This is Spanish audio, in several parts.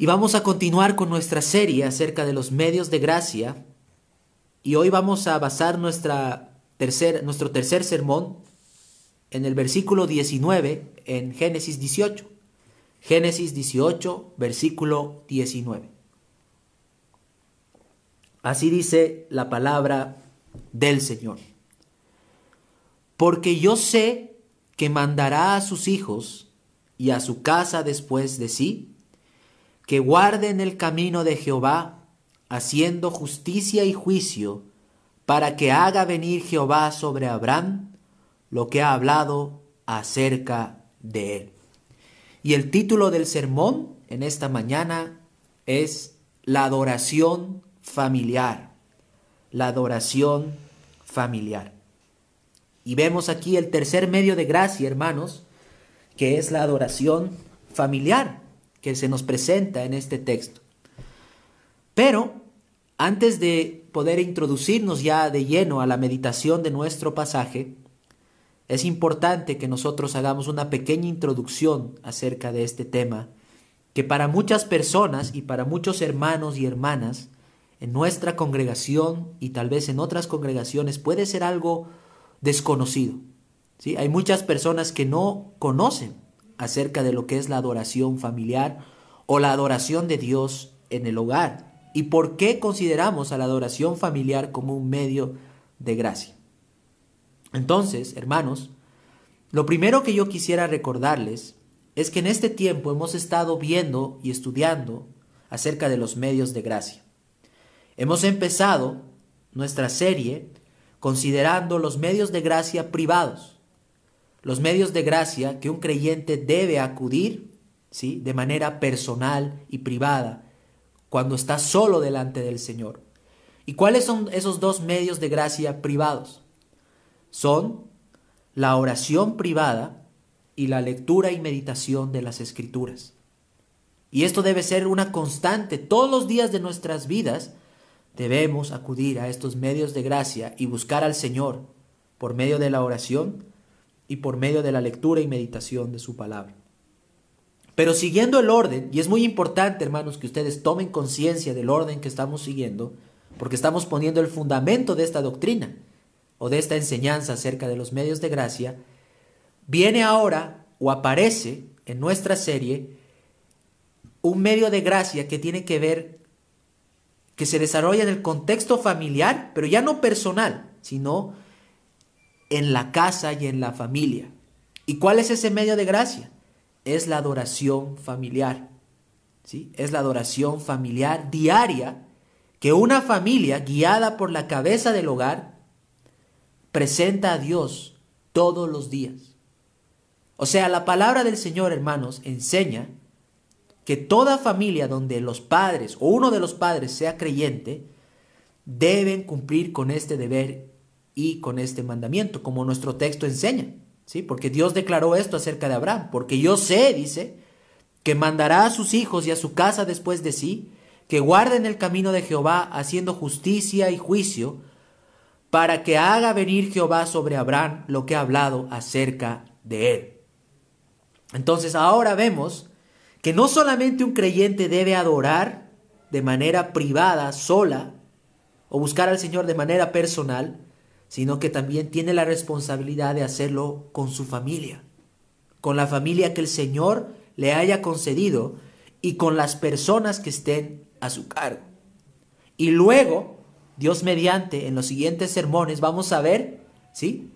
Y vamos a continuar con nuestra serie acerca de los medios de gracia. Y hoy vamos a basar nuestra tercer, nuestro tercer sermón en el versículo 19 en Génesis 18. Génesis 18, versículo 19. Así dice la palabra del Señor. Porque yo sé que mandará a sus hijos y a su casa después de sí, que guarden el camino de Jehová, haciendo justicia y juicio, para que haga venir Jehová sobre Abraham lo que ha hablado acerca de él. Y el título del sermón en esta mañana es La adoración familiar. La adoración familiar. Y vemos aquí el tercer medio de gracia, hermanos, que es la adoración familiar que se nos presenta en este texto. Pero antes de poder introducirnos ya de lleno a la meditación de nuestro pasaje, es importante que nosotros hagamos una pequeña introducción acerca de este tema, que para muchas personas y para muchos hermanos y hermanas en nuestra congregación y tal vez en otras congregaciones puede ser algo desconocido. ¿sí? Hay muchas personas que no conocen acerca de lo que es la adoración familiar o la adoración de Dios en el hogar y por qué consideramos a la adoración familiar como un medio de gracia. Entonces, hermanos, lo primero que yo quisiera recordarles es que en este tiempo hemos estado viendo y estudiando acerca de los medios de gracia. Hemos empezado nuestra serie considerando los medios de gracia privados, los medios de gracia que un creyente debe acudir ¿sí? de manera personal y privada cuando está solo delante del Señor. ¿Y cuáles son esos dos medios de gracia privados? Son la oración privada y la lectura y meditación de las escrituras. Y esto debe ser una constante todos los días de nuestras vidas. Debemos acudir a estos medios de gracia y buscar al Señor por medio de la oración y por medio de la lectura y meditación de su palabra. Pero siguiendo el orden, y es muy importante, hermanos, que ustedes tomen conciencia del orden que estamos siguiendo, porque estamos poniendo el fundamento de esta doctrina o de esta enseñanza acerca de los medios de gracia, viene ahora o aparece en nuestra serie un medio de gracia que tiene que ver, que se desarrolla en el contexto familiar, pero ya no personal, sino en la casa y en la familia. ¿Y cuál es ese medio de gracia? Es la adoración familiar. ¿sí? Es la adoración familiar diaria que una familia guiada por la cabeza del hogar presenta a Dios todos los días. O sea, la palabra del Señor, hermanos, enseña que toda familia donde los padres o uno de los padres sea creyente, deben cumplir con este deber y con este mandamiento, como nuestro texto enseña, ¿sí? Porque Dios declaró esto acerca de Abraham, porque yo sé, dice, que mandará a sus hijos y a su casa después de sí, que guarden el camino de Jehová, haciendo justicia y juicio, para que haga venir Jehová sobre Abraham lo que ha hablado acerca de él. Entonces ahora vemos que no solamente un creyente debe adorar de manera privada, sola, o buscar al Señor de manera personal, sino que también tiene la responsabilidad de hacerlo con su familia, con la familia que el Señor le haya concedido y con las personas que estén a su cargo. Y luego, Dios mediante, en los siguientes sermones vamos a ver, ¿sí?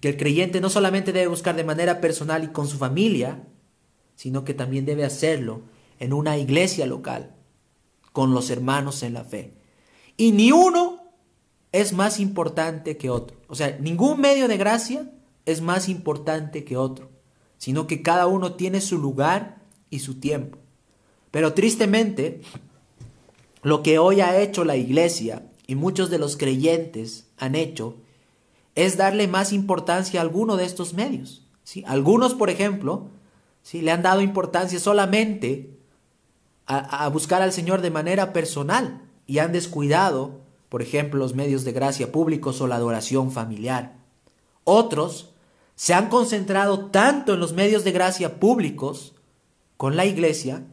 Que el creyente no solamente debe buscar de manera personal y con su familia, sino que también debe hacerlo en una iglesia local, con los hermanos en la fe. Y ni uno es más importante que otro. O sea, ningún medio de gracia es más importante que otro, sino que cada uno tiene su lugar y su tiempo. Pero tristemente, lo que hoy ha hecho la iglesia y muchos de los creyentes han hecho es darle más importancia a alguno de estos medios. ¿sí? Algunos, por ejemplo, ¿sí? le han dado importancia solamente a, a buscar al Señor de manera personal y han descuidado por ejemplo los medios de gracia públicos o la adoración familiar. Otros se han concentrado tanto en los medios de gracia públicos con la iglesia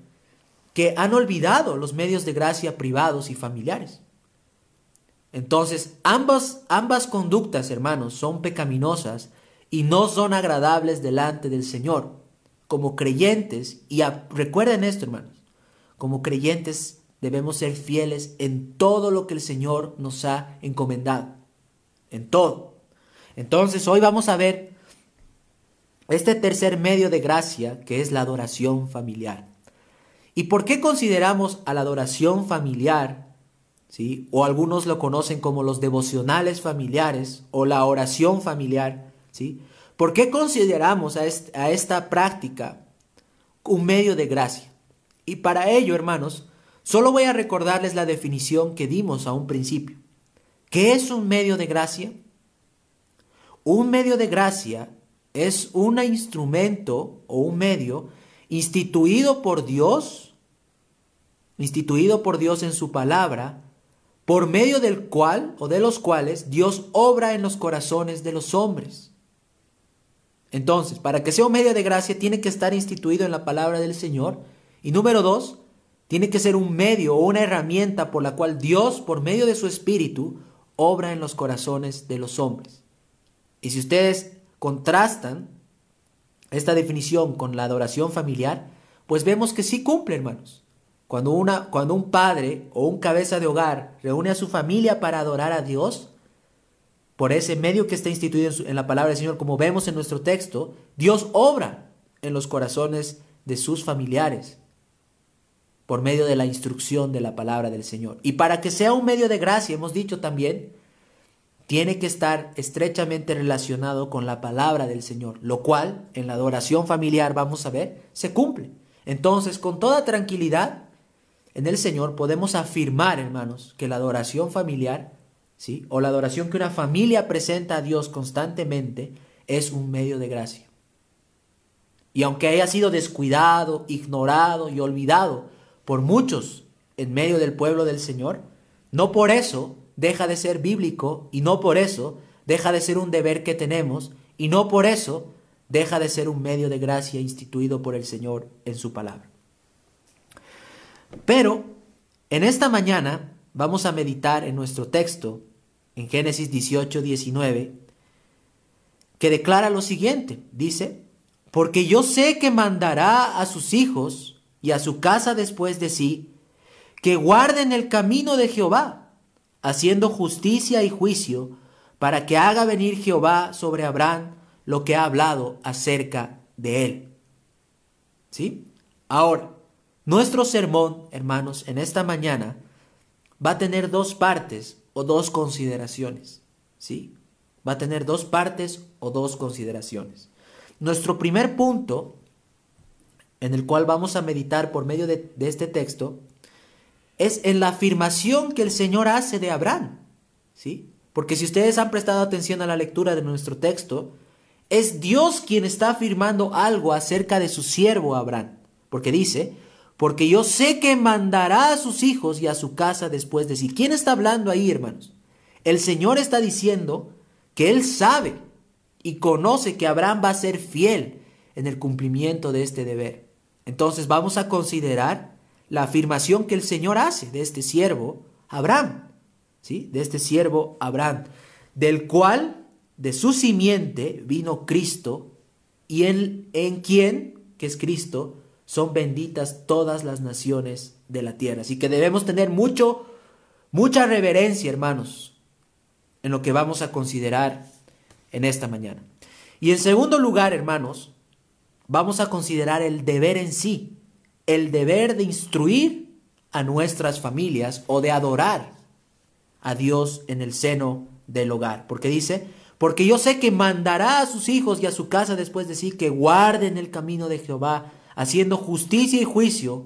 que han olvidado los medios de gracia privados y familiares. Entonces, ambas, ambas conductas, hermanos, son pecaminosas y no son agradables delante del Señor. Como creyentes, y recuerden esto, hermanos, como creyentes debemos ser fieles en todo lo que el Señor nos ha encomendado, en todo. Entonces, hoy vamos a ver este tercer medio de gracia, que es la adoración familiar. ¿Y por qué consideramos a la adoración familiar, ¿sí? o algunos lo conocen como los devocionales familiares o la oración familiar? ¿sí? ¿Por qué consideramos a, a esta práctica un medio de gracia? Y para ello, hermanos, solo voy a recordarles la definición que dimos a un principio. ¿Qué es un medio de gracia? Un medio de gracia es un instrumento o un medio instituido por Dios, instituido por Dios en su palabra, por medio del cual o de los cuales Dios obra en los corazones de los hombres. Entonces, para que sea un medio de gracia, tiene que estar instituido en la palabra del Señor. Y número dos, tiene que ser un medio o una herramienta por la cual Dios, por medio de su Espíritu, obra en los corazones de los hombres. Y si ustedes contrastan esta definición con la adoración familiar, pues vemos que sí cumple, hermanos. Cuando, una, cuando un padre o un cabeza de hogar reúne a su familia para adorar a Dios, por ese medio que está instituido en, la palabra del Señor, como vemos en nuestro texto, Dios obra en los corazones de sus familiares por medio de la instrucción de la palabra del Señor. Y para que sea un medio de gracia, hemos dicho también, tiene que estar estrechamente relacionado con la palabra del Señor, lo cual en la adoración familiar, vamos a ver, se cumple. Entonces, con toda tranquilidad, en el Señor podemos afirmar, hermanos, que la adoración familiar, ¿sí? o la adoración que una familia presenta a Dios constantemente, es un medio de gracia. Y aunque haya sido descuidado, ignorado y olvidado por muchos en medio del pueblo del Señor, no por eso deja de ser bíblico y no por eso deja de ser un deber que tenemos y no por eso deja de ser un medio de gracia instituido por el Señor en su palabra. Pero en esta mañana vamos a meditar en nuestro texto, en Génesis 18, 19, que declara lo siguiente, dice, porque yo sé que mandará a sus hijos y a su casa después de sí, que guarden el camino de Jehová haciendo justicia y juicio, para que haga venir Jehová sobre Abraham lo que ha hablado acerca de él. ¿Sí? Ahora, nuestro sermón, hermanos, en esta mañana va a tener dos partes o dos consideraciones. ¿Sí? Va a tener dos partes o dos consideraciones. Nuestro primer punto, en el cual vamos a meditar por medio de, este texto, es en la afirmación que el Señor hace de Abraham. ¿sí? Porque si ustedes han prestado atención a la lectura de nuestro texto, es Dios quien está afirmando algo acerca de su siervo Abraham. Porque dice, porque yo sé que mandará a sus hijos y a su casa después de sí. ¿Quién está hablando ahí, hermanos? El Señor está diciendo que Él sabe y conoce que Abraham va a ser fiel en el cumplimiento de este deber. Entonces vamos a considerar la afirmación que el Señor hace de este siervo Abraham, ¿sí? De este siervo Abraham, del cual de su simiente vino Cristo y en, en quien, que es Cristo, son benditas todas las naciones de la tierra. Así que debemos tener mucho, mucha reverencia, hermanos, en lo que vamos a considerar en esta mañana. Y en segundo lugar, hermanos, vamos a considerar el deber en sí el deber de instruir a nuestras familias o de adorar a Dios en el seno del hogar. Porque dice, porque yo sé que mandará a sus hijos y a su casa después de sí que guarden el camino de Jehová, haciendo justicia y juicio,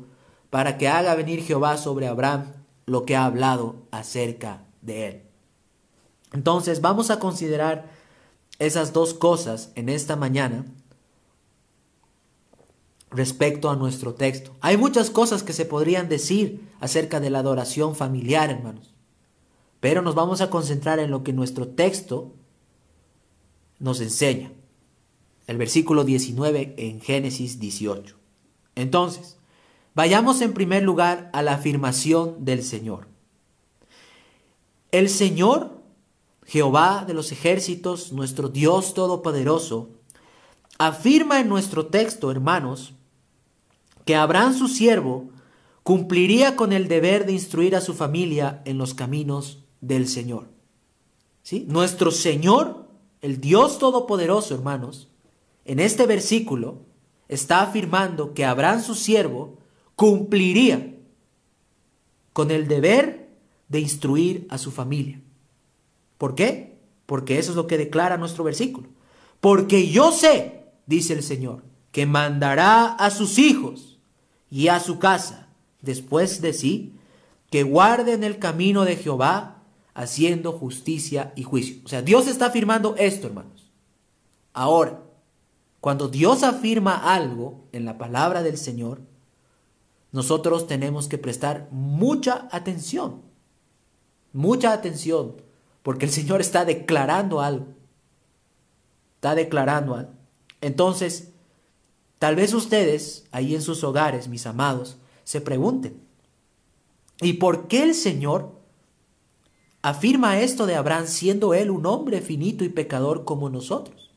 para que haga venir Jehová sobre Abraham lo que ha hablado acerca de él. Entonces vamos a considerar esas dos cosas en esta mañana respecto a nuestro texto. Hay muchas cosas que se podrían decir acerca de la adoración familiar, hermanos. Pero nos vamos a concentrar en lo que nuestro texto nos enseña. El versículo 19 en Génesis 18. Entonces, Vayamos en primer lugar a la afirmación del Señor. El Señor, Jehová de los ejércitos, nuestro Dios Todopoderoso, afirma en nuestro texto, hermanos, que Abraham su siervo cumpliría con el deber de instruir a su familia en los caminos del Señor. ¿Sí? Nuestro Señor, el Dios Todopoderoso, hermanos, en este versículo está afirmando que Abraham su siervo cumpliría con el deber de instruir a su familia. ¿Por qué? Porque eso es lo que declara nuestro versículo. Porque yo sé, dice el Señor, que mandará a sus hijos y a su casa después de sí, que guarden el camino de Jehová, haciendo justicia y juicio. O sea, Dios está afirmando esto, hermanos. Ahora, cuando Dios afirma algo en la palabra del Señor, nosotros tenemos que prestar mucha atención, mucha atención, porque el Señor está declarando algo, está declarando algo. Entonces, tal vez ustedes, ahí en sus hogares, mis amados, se pregunten, ¿y por qué el Señor afirma esto de Abraham siendo él un hombre finito y pecador como nosotros?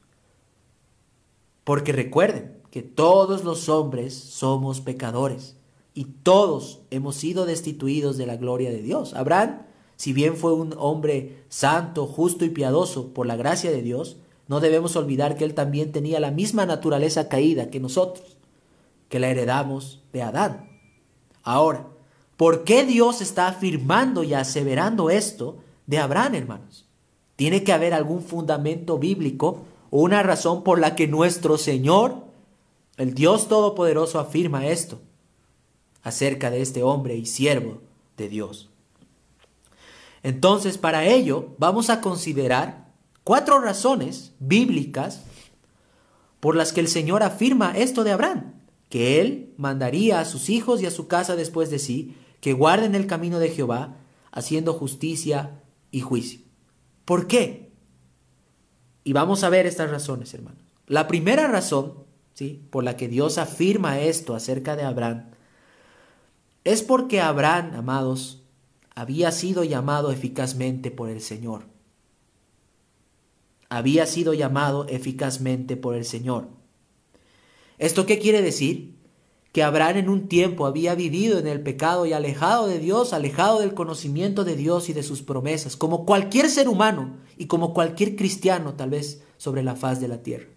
Porque recuerden que todos los hombres somos pecadores y todos hemos sido destituidos de la gloria de Dios. Abraham, si bien fue un hombre santo, justo y piadoso por la gracia de Dios, no debemos olvidar que él también tenía la misma naturaleza caída que nosotros, que la heredamos de Adán. Ahora, ¿por qué Dios está afirmando y aseverando esto de Abraham, hermanos? Tiene que haber algún fundamento bíblico o una razón por la que nuestro Señor, el Dios Todopoderoso, afirma esto acerca de este hombre y siervo de Dios. Entonces, para ello, vamos a considerar cuatro razones bíblicas por las que el Señor afirma esto de Abraham, que él mandaría a sus hijos y a su casa después de sí, que guarden el camino de Jehová, haciendo justicia y juicio. ¿Por qué? Y vamos a ver estas razones, hermanos. La primera razón, ¿sí? por la que Dios afirma esto acerca de Abraham, es porque Abraham, amados, había sido llamado eficazmente por el Señor. Había sido llamado eficazmente por el Señor. ¿Esto qué quiere decir? Que Abraham en un tiempo había vivido en el pecado y alejado de Dios, alejado del conocimiento de Dios y de sus promesas, como cualquier ser humano y como cualquier cristiano tal vez sobre la faz de la tierra.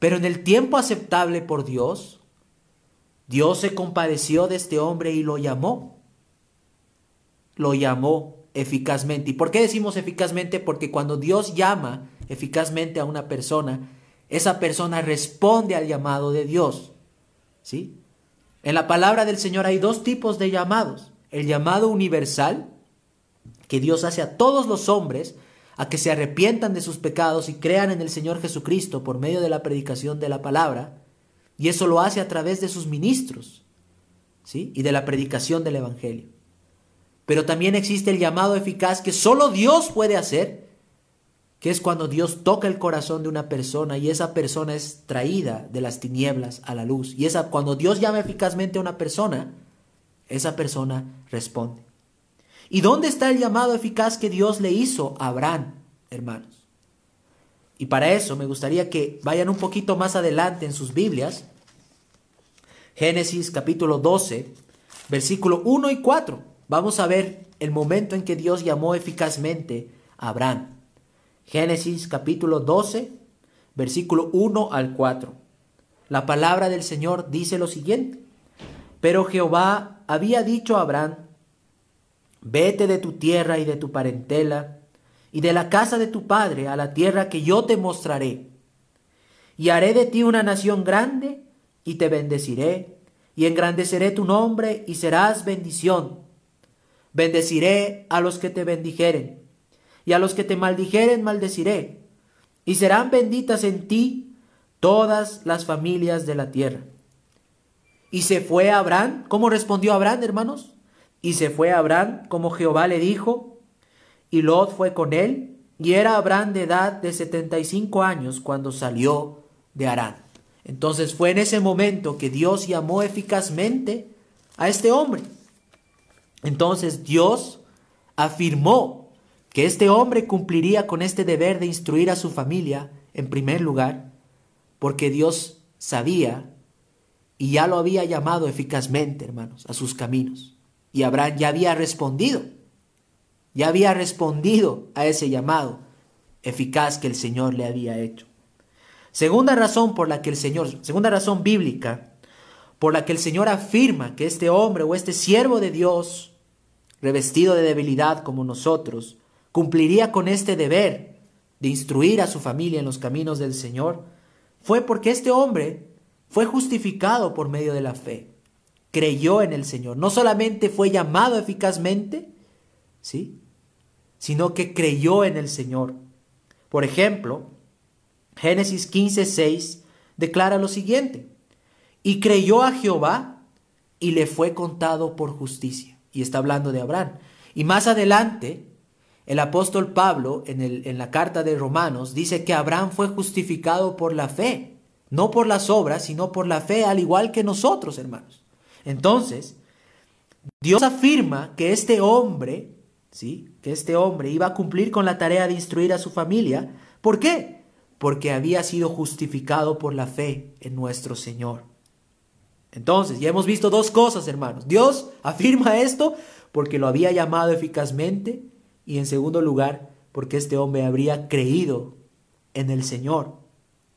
Pero en el tiempo aceptable por Dios, Dios se compadeció de este hombre y lo llamó. Lo llamó eficazmente. ¿Y por qué decimos eficazmente? Porque cuando Dios llama eficazmente a una persona, esa persona responde al llamado de Dios. ¿Sí? En la palabra del Señor hay dos tipos de llamados. El llamado universal, que Dios hace a todos los hombres a que se arrepientan de sus pecados y crean en el Señor Jesucristo por medio de la predicación de la palabra. Y eso lo hace a través de sus ministros, ¿sí? Y de la predicación del Evangelio. Pero también existe el llamado eficaz que solo Dios puede hacer, que es cuando Dios toca el corazón de una persona y esa persona es traída de las tinieblas a la luz. Y esa, cuando Dios llama eficazmente a una persona, esa persona responde. ¿Y dónde está el llamado eficaz que Dios le hizo a Abraham, hermanos? Y para eso me gustaría que vayan un poquito más adelante en sus Biblias Génesis capítulo 12, versículo 1 y 4. Vamos a ver el momento en que Dios llamó eficazmente a Abraham. Génesis capítulo 12, versículo 1 al 4. La palabra del Señor dice lo siguiente. Pero Jehová había dicho a Abraham, vete de tu tierra y de tu parentela y de la casa de tu padre a la tierra que yo te mostraré. Y haré de ti una nación grande y te bendeciré, y engrandeceré tu nombre, y serás bendición. Bendeciré a los que te bendijeren, y a los que te maldijeren maldeciré, y serán benditas en ti todas las familias de la tierra. Y se fue Abraham, ¿cómo respondió Abraham, hermanos? Y se fue Abraham como Jehová le dijo, y Lot fue con él, y era Abraham de edad de setenta y cinco años cuando salió de Arán. Entonces fue en ese momento que Dios llamó eficazmente a este hombre. Entonces Dios afirmó que este hombre cumpliría con este deber de instruir a su familia en primer lugar, porque Dios sabía y ya lo había llamado eficazmente, hermanos, a sus caminos. Y Abraham ya había respondido, ya había respondido a ese llamado eficaz que el Señor le había hecho. Segunda razón por la que el Señor, segunda razón bíblica, por la que el Señor afirma que este hombre o este siervo de Dios, revestido de debilidad como nosotros, cumpliría con este deber de instruir a su familia en los caminos del Señor, fue porque este hombre fue justificado por medio de la fe, creyó en el Señor. No solamente fue llamado eficazmente, ¿sí? sino que creyó en el Señor. Por ejemplo, Génesis 15:6 declara lo siguiente: Y creyó a Jehová y le fue contado por justicia. Y está hablando de Abraham. Y más adelante, el apóstol Pablo, en, el, en la carta de Romanos, dice que Abraham fue justificado por la fe, no por las obras, sino por la fe, al igual que nosotros, hermanos. Entonces, Dios afirma que este hombre, ¿sí? Que este hombre iba a cumplir con la tarea de instruir a su familia. ¿Por qué? Porque había sido justificado por la fe en nuestro Señor. Entonces, ya hemos visto dos cosas, hermanos. Dios afirma esto porque lo había llamado eficazmente y en segundo lugar, porque este hombre habría creído en el Señor.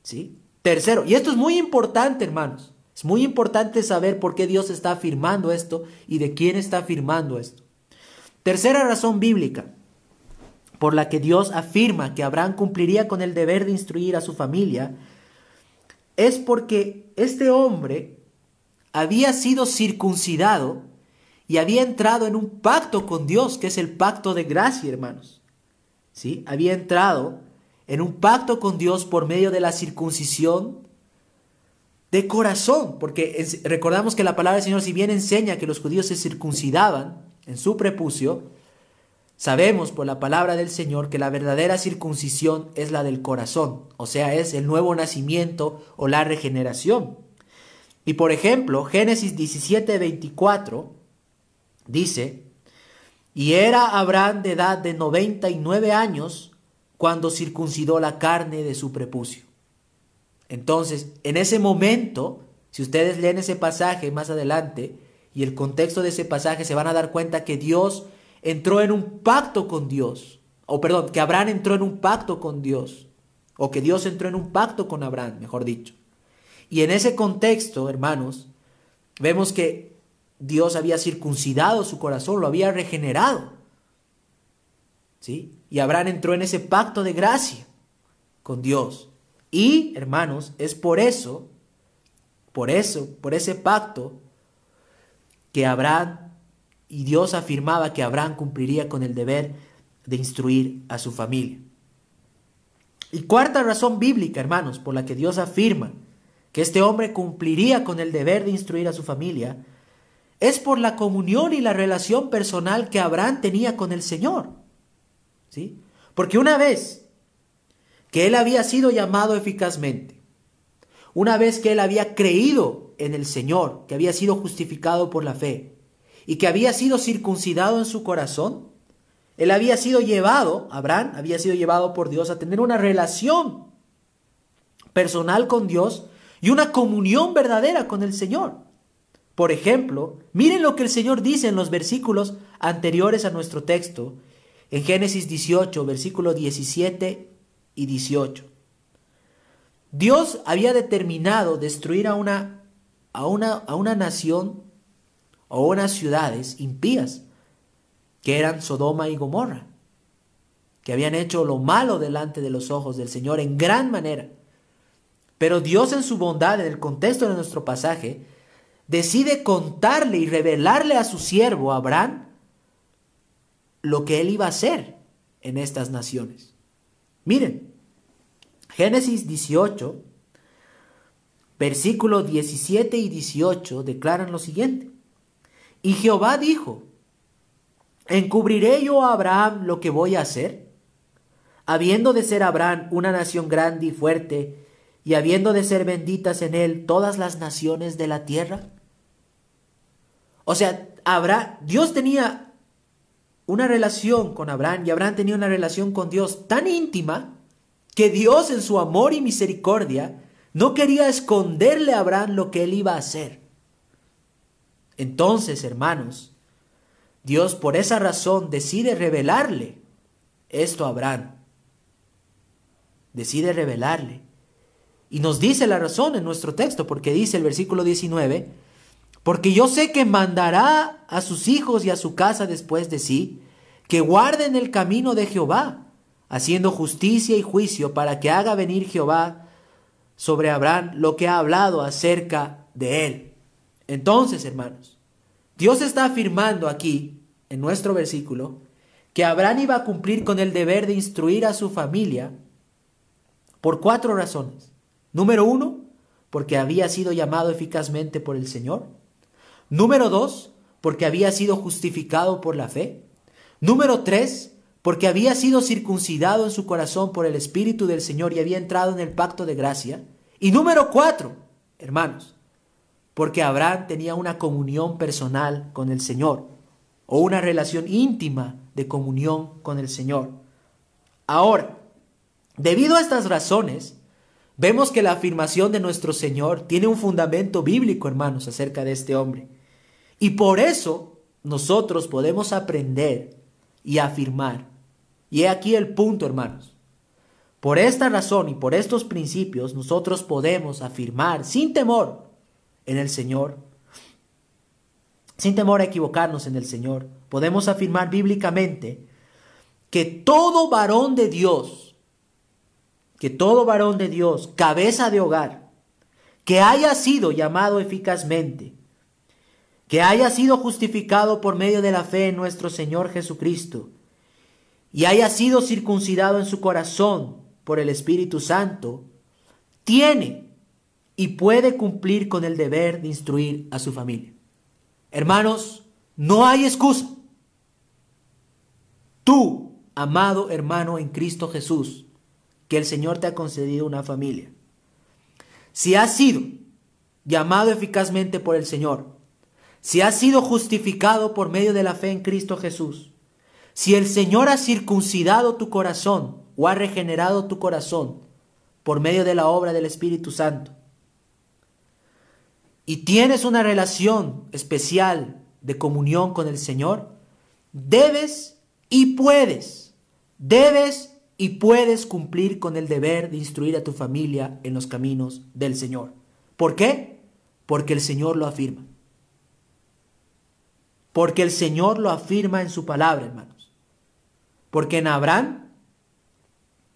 ¿Sí? Tercero, y esto es muy importante, hermanos. Es muy importante saber por qué Dios está afirmando esto y de quién está afirmando esto. Tercera razón bíblica por la que Dios afirma que Abraham cumpliría con el deber de instruir a su familia es porque este hombre había sido circuncidado y había entrado en un pacto con Dios, que es el pacto de gracia, hermanos. ¿Sí? Había entrado en un pacto con Dios por medio de la circuncisión de corazón, porque recordamos que la palabra del Señor, si bien enseña que los judíos se circuncidaban en su prepucio, sabemos por la palabra del Señor que la verdadera circuncisión es la del corazón, o sea, es el nuevo nacimiento o la regeneración. Y por ejemplo, Génesis 17, 24 Dice, y era Abraham de edad de 99 años cuando circuncidó la carne de su prepucio. Entonces, en ese momento, si ustedes leen ese pasaje más adelante y el contexto de ese pasaje, se van a dar cuenta que Dios entró en un pacto con Dios. O perdón, que Abraham entró en un pacto con Dios. O que Dios entró en un pacto con Abraham, mejor dicho. Y en ese contexto, hermanos, vemos que Dios había circuncidado su corazón, lo había regenerado. ¿Sí? Y Abraham entró en ese pacto de gracia con Dios. Y, hermanos, es por eso, por eso, por ese pacto, que Abraham y Dios afirmaba que Abraham cumpliría con el deber de instruir a su familia. Y cuarta razón bíblica, hermanos, por la que Dios afirma que este hombre cumpliría con el deber de instruir a su familia, es por la comunión y la relación personal que Abraham tenía con el Señor. ¿Sí? Porque una vez que él había sido llamado eficazmente, una vez que él había creído en el Señor, que había sido justificado por la fe y que había sido circuncidado en su corazón, él había sido llevado, Abraham había sido llevado por Dios a tener una relación personal con Dios y una comunión verdadera con el Señor. Por ejemplo, miren lo que el Señor dice en los versículos anteriores a nuestro texto, en Génesis 18, versículos 17 y 18. Dios había determinado destruir a una, a una, a una nación o unas ciudades impías, que eran Sodoma y Gomorra, que habían hecho lo malo delante de los ojos del Señor en gran manera. Pero Dios en su bondad, en el contexto de nuestro pasaje, decide contarle y revelarle a su siervo Abraham lo que él iba a hacer en estas naciones. Miren, Génesis 18, versículos 17 y 18 declaran lo siguiente. Y Jehová dijo, ¿encubriré yo a Abraham lo que voy a hacer? Habiendo de ser Abraham una nación grande y fuerte, y habiendo de ser benditas en él todas las naciones de la tierra? O sea, habrá, Dios tenía una relación con Abraham y Abraham tenía una relación con Dios tan íntima que Dios en su amor y misericordia no quería esconderle a Abraham lo que él iba a hacer. Entonces, hermanos, Dios por esa razón decide revelarle esto a Abraham. Decide revelarle. Y nos dice la razón en nuestro texto, porque dice el versículo 19, porque yo sé que mandará a sus hijos y a su casa después de sí, que guarden el camino de Jehová, haciendo justicia y juicio para que haga venir Jehová sobre Abraham lo que ha hablado acerca de él. Entonces, hermanos, Dios está afirmando aquí, en nuestro versículo, que Abraham iba a cumplir con el deber de instruir a su familia por cuatro razones. Número uno, porque había sido llamado eficazmente por el Señor. Número dos, porque había sido justificado por la fe. Número tres, porque había sido circuncidado en su corazón por el Espíritu del Señor y había entrado en el pacto de gracia. Y número cuatro, hermanos, porque Abraham tenía una comunión personal con el Señor o una relación íntima de comunión con el Señor. Ahora, debido a estas razones, vemos que la afirmación de nuestro Señor tiene un fundamento bíblico, hermanos, acerca de este hombre. Y por eso nosotros podemos aprender y afirmar. Y he aquí el punto, hermanos. Por esta razón y por estos principios nosotros podemos afirmar sin temor en el Señor, sin temor a equivocarnos en el Señor, podemos afirmar bíblicamente que todo varón de Dios, que todo varón de Dios, cabeza de hogar, que haya sido llamado eficazmente, que haya sido justificado por medio de la fe en nuestro Señor Jesucristo y haya sido circuncidado en su corazón por el Espíritu Santo, tiene y puede cumplir con el deber de instruir a su familia. Hermanos, no hay excusa. Tú, amado hermano en Cristo Jesús, que el Señor te ha concedido una familia. Si has sido llamado eficazmente por el Señor, si has sido justificado por medio de la fe en Cristo Jesús, si el Señor ha circuncidado tu corazón o ha regenerado tu corazón por medio de la obra del Espíritu Santo, y tienes una relación especial de comunión con el Señor, debes y puedes, debes y puedes cumplir con el deber de instruir a tu familia en los caminos del Señor. ¿Por qué? Porque el Señor lo afirma. Porque el Señor lo afirma en su palabra, hermanos. Porque en Abraham,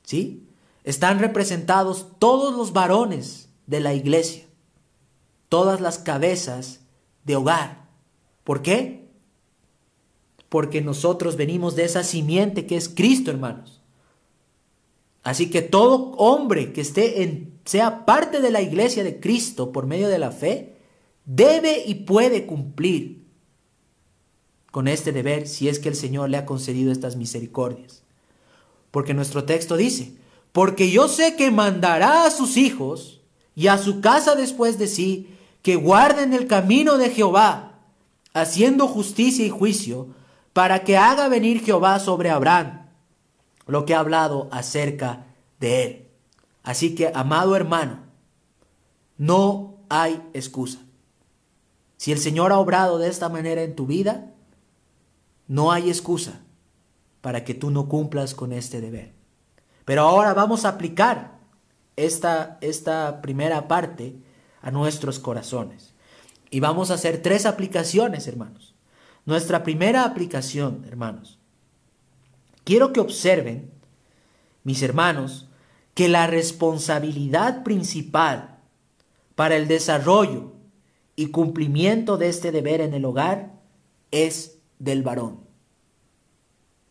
¿sí? Están representados todos los varones de la iglesia, todas las cabezas de hogar. ¿Por qué? Porque nosotros venimos de esa simiente que es Cristo, hermanos. Así que todo hombre que esté en, sea parte de la iglesia de Cristo por medio de la fe, debe y puede cumplir con este deber si es que el Señor le ha concedido estas misericordias. Porque nuestro texto dice, porque yo sé que mandará a sus hijos y a su casa después de sí, que guarden el camino de Jehová, haciendo justicia y juicio, para que haga venir Jehová sobre Abraham lo que ha hablado acerca de él. Así que, amado hermano, no hay excusa. Si el Señor ha obrado de esta manera en tu vida, no hay excusa para que tú no cumplas con este deber. Pero ahora vamos a aplicar esta, esta primera parte a nuestros corazones. Y vamos a hacer tres aplicaciones, hermanos. Nuestra primera aplicación, hermanos. Quiero que observen, mis hermanos, que la responsabilidad principal para el desarrollo y cumplimiento de este deber en el hogar es del varón.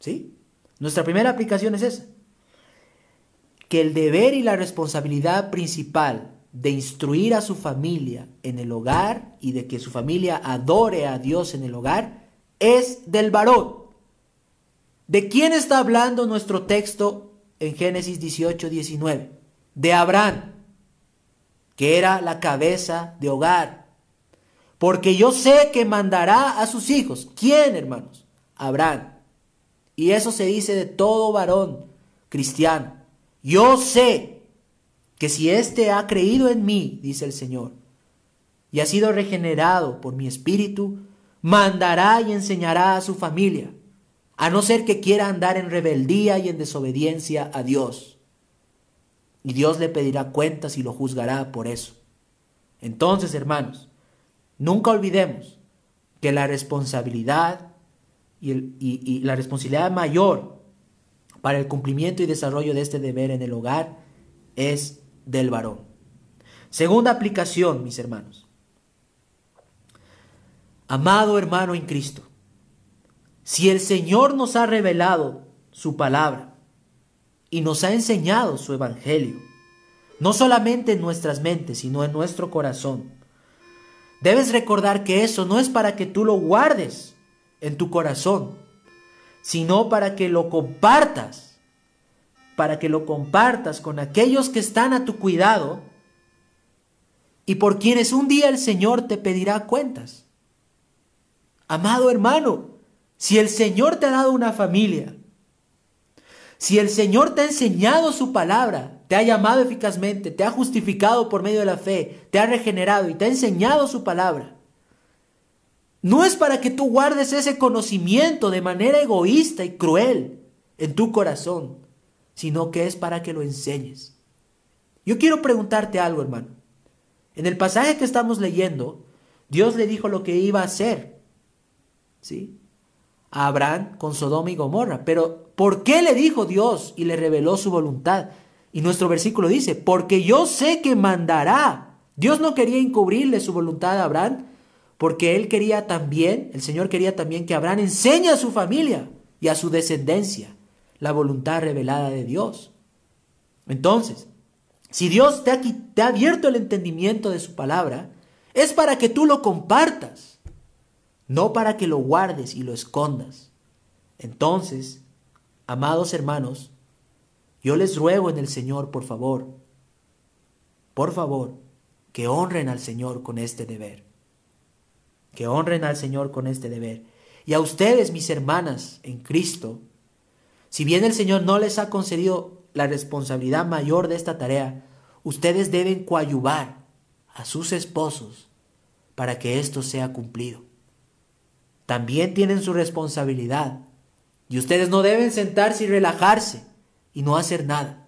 ¿Sí? Nuestra primera aplicación es esa. Que el deber y la responsabilidad principal de instruir a su familia en el hogar y de que su familia adore a Dios en el hogar es del varón. ¿De quién está hablando nuestro texto en Génesis 18, 19? De Abraham. que era la cabeza de hogar. Porque yo sé que mandará a sus hijos. ¿Quién, hermanos? Abraham. Y eso se dice de todo varón cristiano. Yo sé que si éste ha creído en mí, dice el Señor, y ha sido regenerado por mi espíritu, mandará y enseñará a su familia, a no ser que quiera andar en rebeldía y en desobediencia a Dios. Y Dios le pedirá cuentas y lo juzgará por eso. Entonces, hermanos, nunca olvidemos que la responsabilidad y, y la responsabilidad mayor para el cumplimiento y desarrollo de este deber en el hogar es del varón. Segunda aplicación, mis hermanos. Amado hermano en Cristo, si el Señor nos ha revelado su palabra y nos ha enseñado su evangelio, no solamente en nuestras mentes, sino en nuestro corazón, debes recordar que eso no es para que tú lo guardes en tu corazón, sino para que lo compartas, para que lo compartas con aquellos que están a tu cuidado y por quienes un día el Señor te pedirá cuentas. Amado hermano, si el Señor te ha dado una familia, si el Señor te ha enseñado su palabra, te ha llamado eficazmente, te ha justificado por medio de la fe, te ha regenerado y te ha enseñado su palabra, no es para que tú guardes ese conocimiento de manera egoísta y cruel en tu corazón, sino que es para que lo enseñes. Yo quiero preguntarte algo, hermano. En el pasaje que estamos leyendo, Dios le dijo lo que iba a hacer ¿sí? A Abraham con Sodoma y Gomorra. Pero ¿por qué le dijo Dios y le reveló su voluntad? Y nuestro versículo dice, porque yo sé que mandará. Dios no quería encubrirle su voluntad a Abraham, porque él quería también, el Señor quería también que Abraham enseñe a su familia y a su descendencia la voluntad revelada de Dios. Entonces, si Dios te ha, te ha abierto el entendimiento de su palabra, es para que tú lo compartas no para que lo guardes y lo escondas. Entonces, amados hermanos, yo les ruego en el Señor, por favor, por favor, que honren al Señor con este deber. Que honren al Señor con este deber. Y a ustedes, mis hermanas en Cristo, si bien el Señor no les ha concedido la responsabilidad mayor de esta tarea, ustedes deben coadyuvar a sus esposos para que esto sea cumplido también tienen su responsabilidad. Y ustedes no deben sentarse y relajarse y no hacer nada,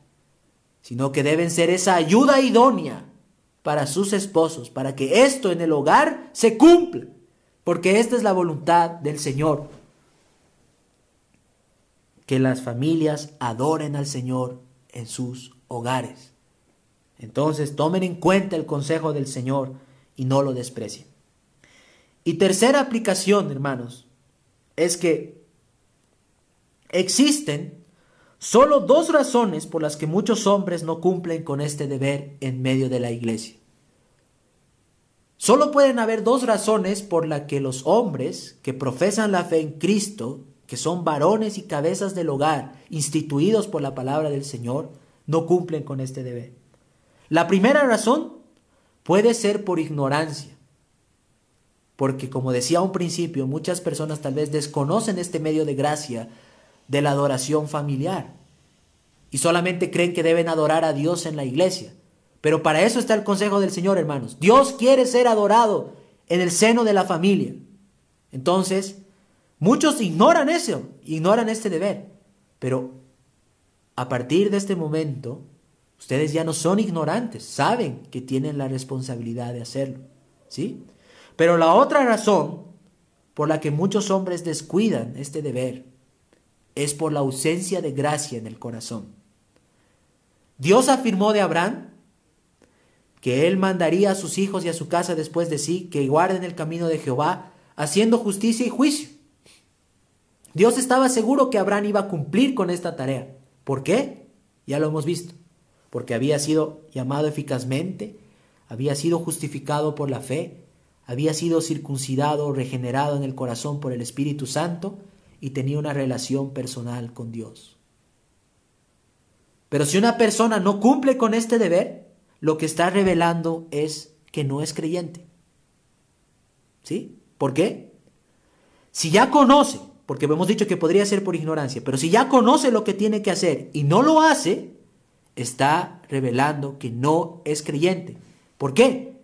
sino que deben ser esa ayuda idónea para sus esposos, para que esto en el hogar se cumpla, porque esta es la voluntad del Señor. Que las familias adoren al Señor en sus hogares. Entonces tomen en cuenta el consejo del Señor y no lo desprecien. Y tercera aplicación, hermanos, es que existen solo dos razones por las que muchos hombres no cumplen con este deber en medio de la iglesia. Solo pueden haber dos razones por las que los hombres que profesan la fe en Cristo, que son varones y cabezas del hogar, instituidos por la palabra del Señor, no cumplen con este deber. La primera razón puede ser por ignorancia porque como decía un principio, muchas personas tal vez desconocen este medio de gracia de la adoración familiar y solamente creen que deben adorar a Dios en la iglesia. Pero para eso está el consejo del Señor, hermanos. Dios quiere ser adorado en el seno de la familia. Entonces, muchos ignoran eso, ignoran este deber. Pero a partir de este momento, ustedes ya no son ignorantes, saben que tienen la responsabilidad de hacerlo. ¿Sí? Pero la otra razón por la que muchos hombres descuidan este deber es por la ausencia de gracia en el corazón. Dios afirmó de Abraham que él mandaría a sus hijos y a su casa después de sí que guarden el camino de Jehová, haciendo justicia y juicio. Dios estaba seguro que Abraham iba a cumplir con esta tarea. ¿Por qué? Ya lo hemos visto. Porque había sido llamado eficazmente, había sido justificado por la fe, había sido circuncidado, regenerado en el corazón por el Espíritu Santo y tenía una relación personal con Dios. Pero si una persona no cumple con este deber, lo que está revelando es que no es creyente. ¿Sí? ¿Por qué? Si ya conoce, porque hemos dicho que podría ser por ignorancia, pero si ya conoce lo que tiene que hacer y no lo hace, está revelando que no es creyente. ¿Por qué?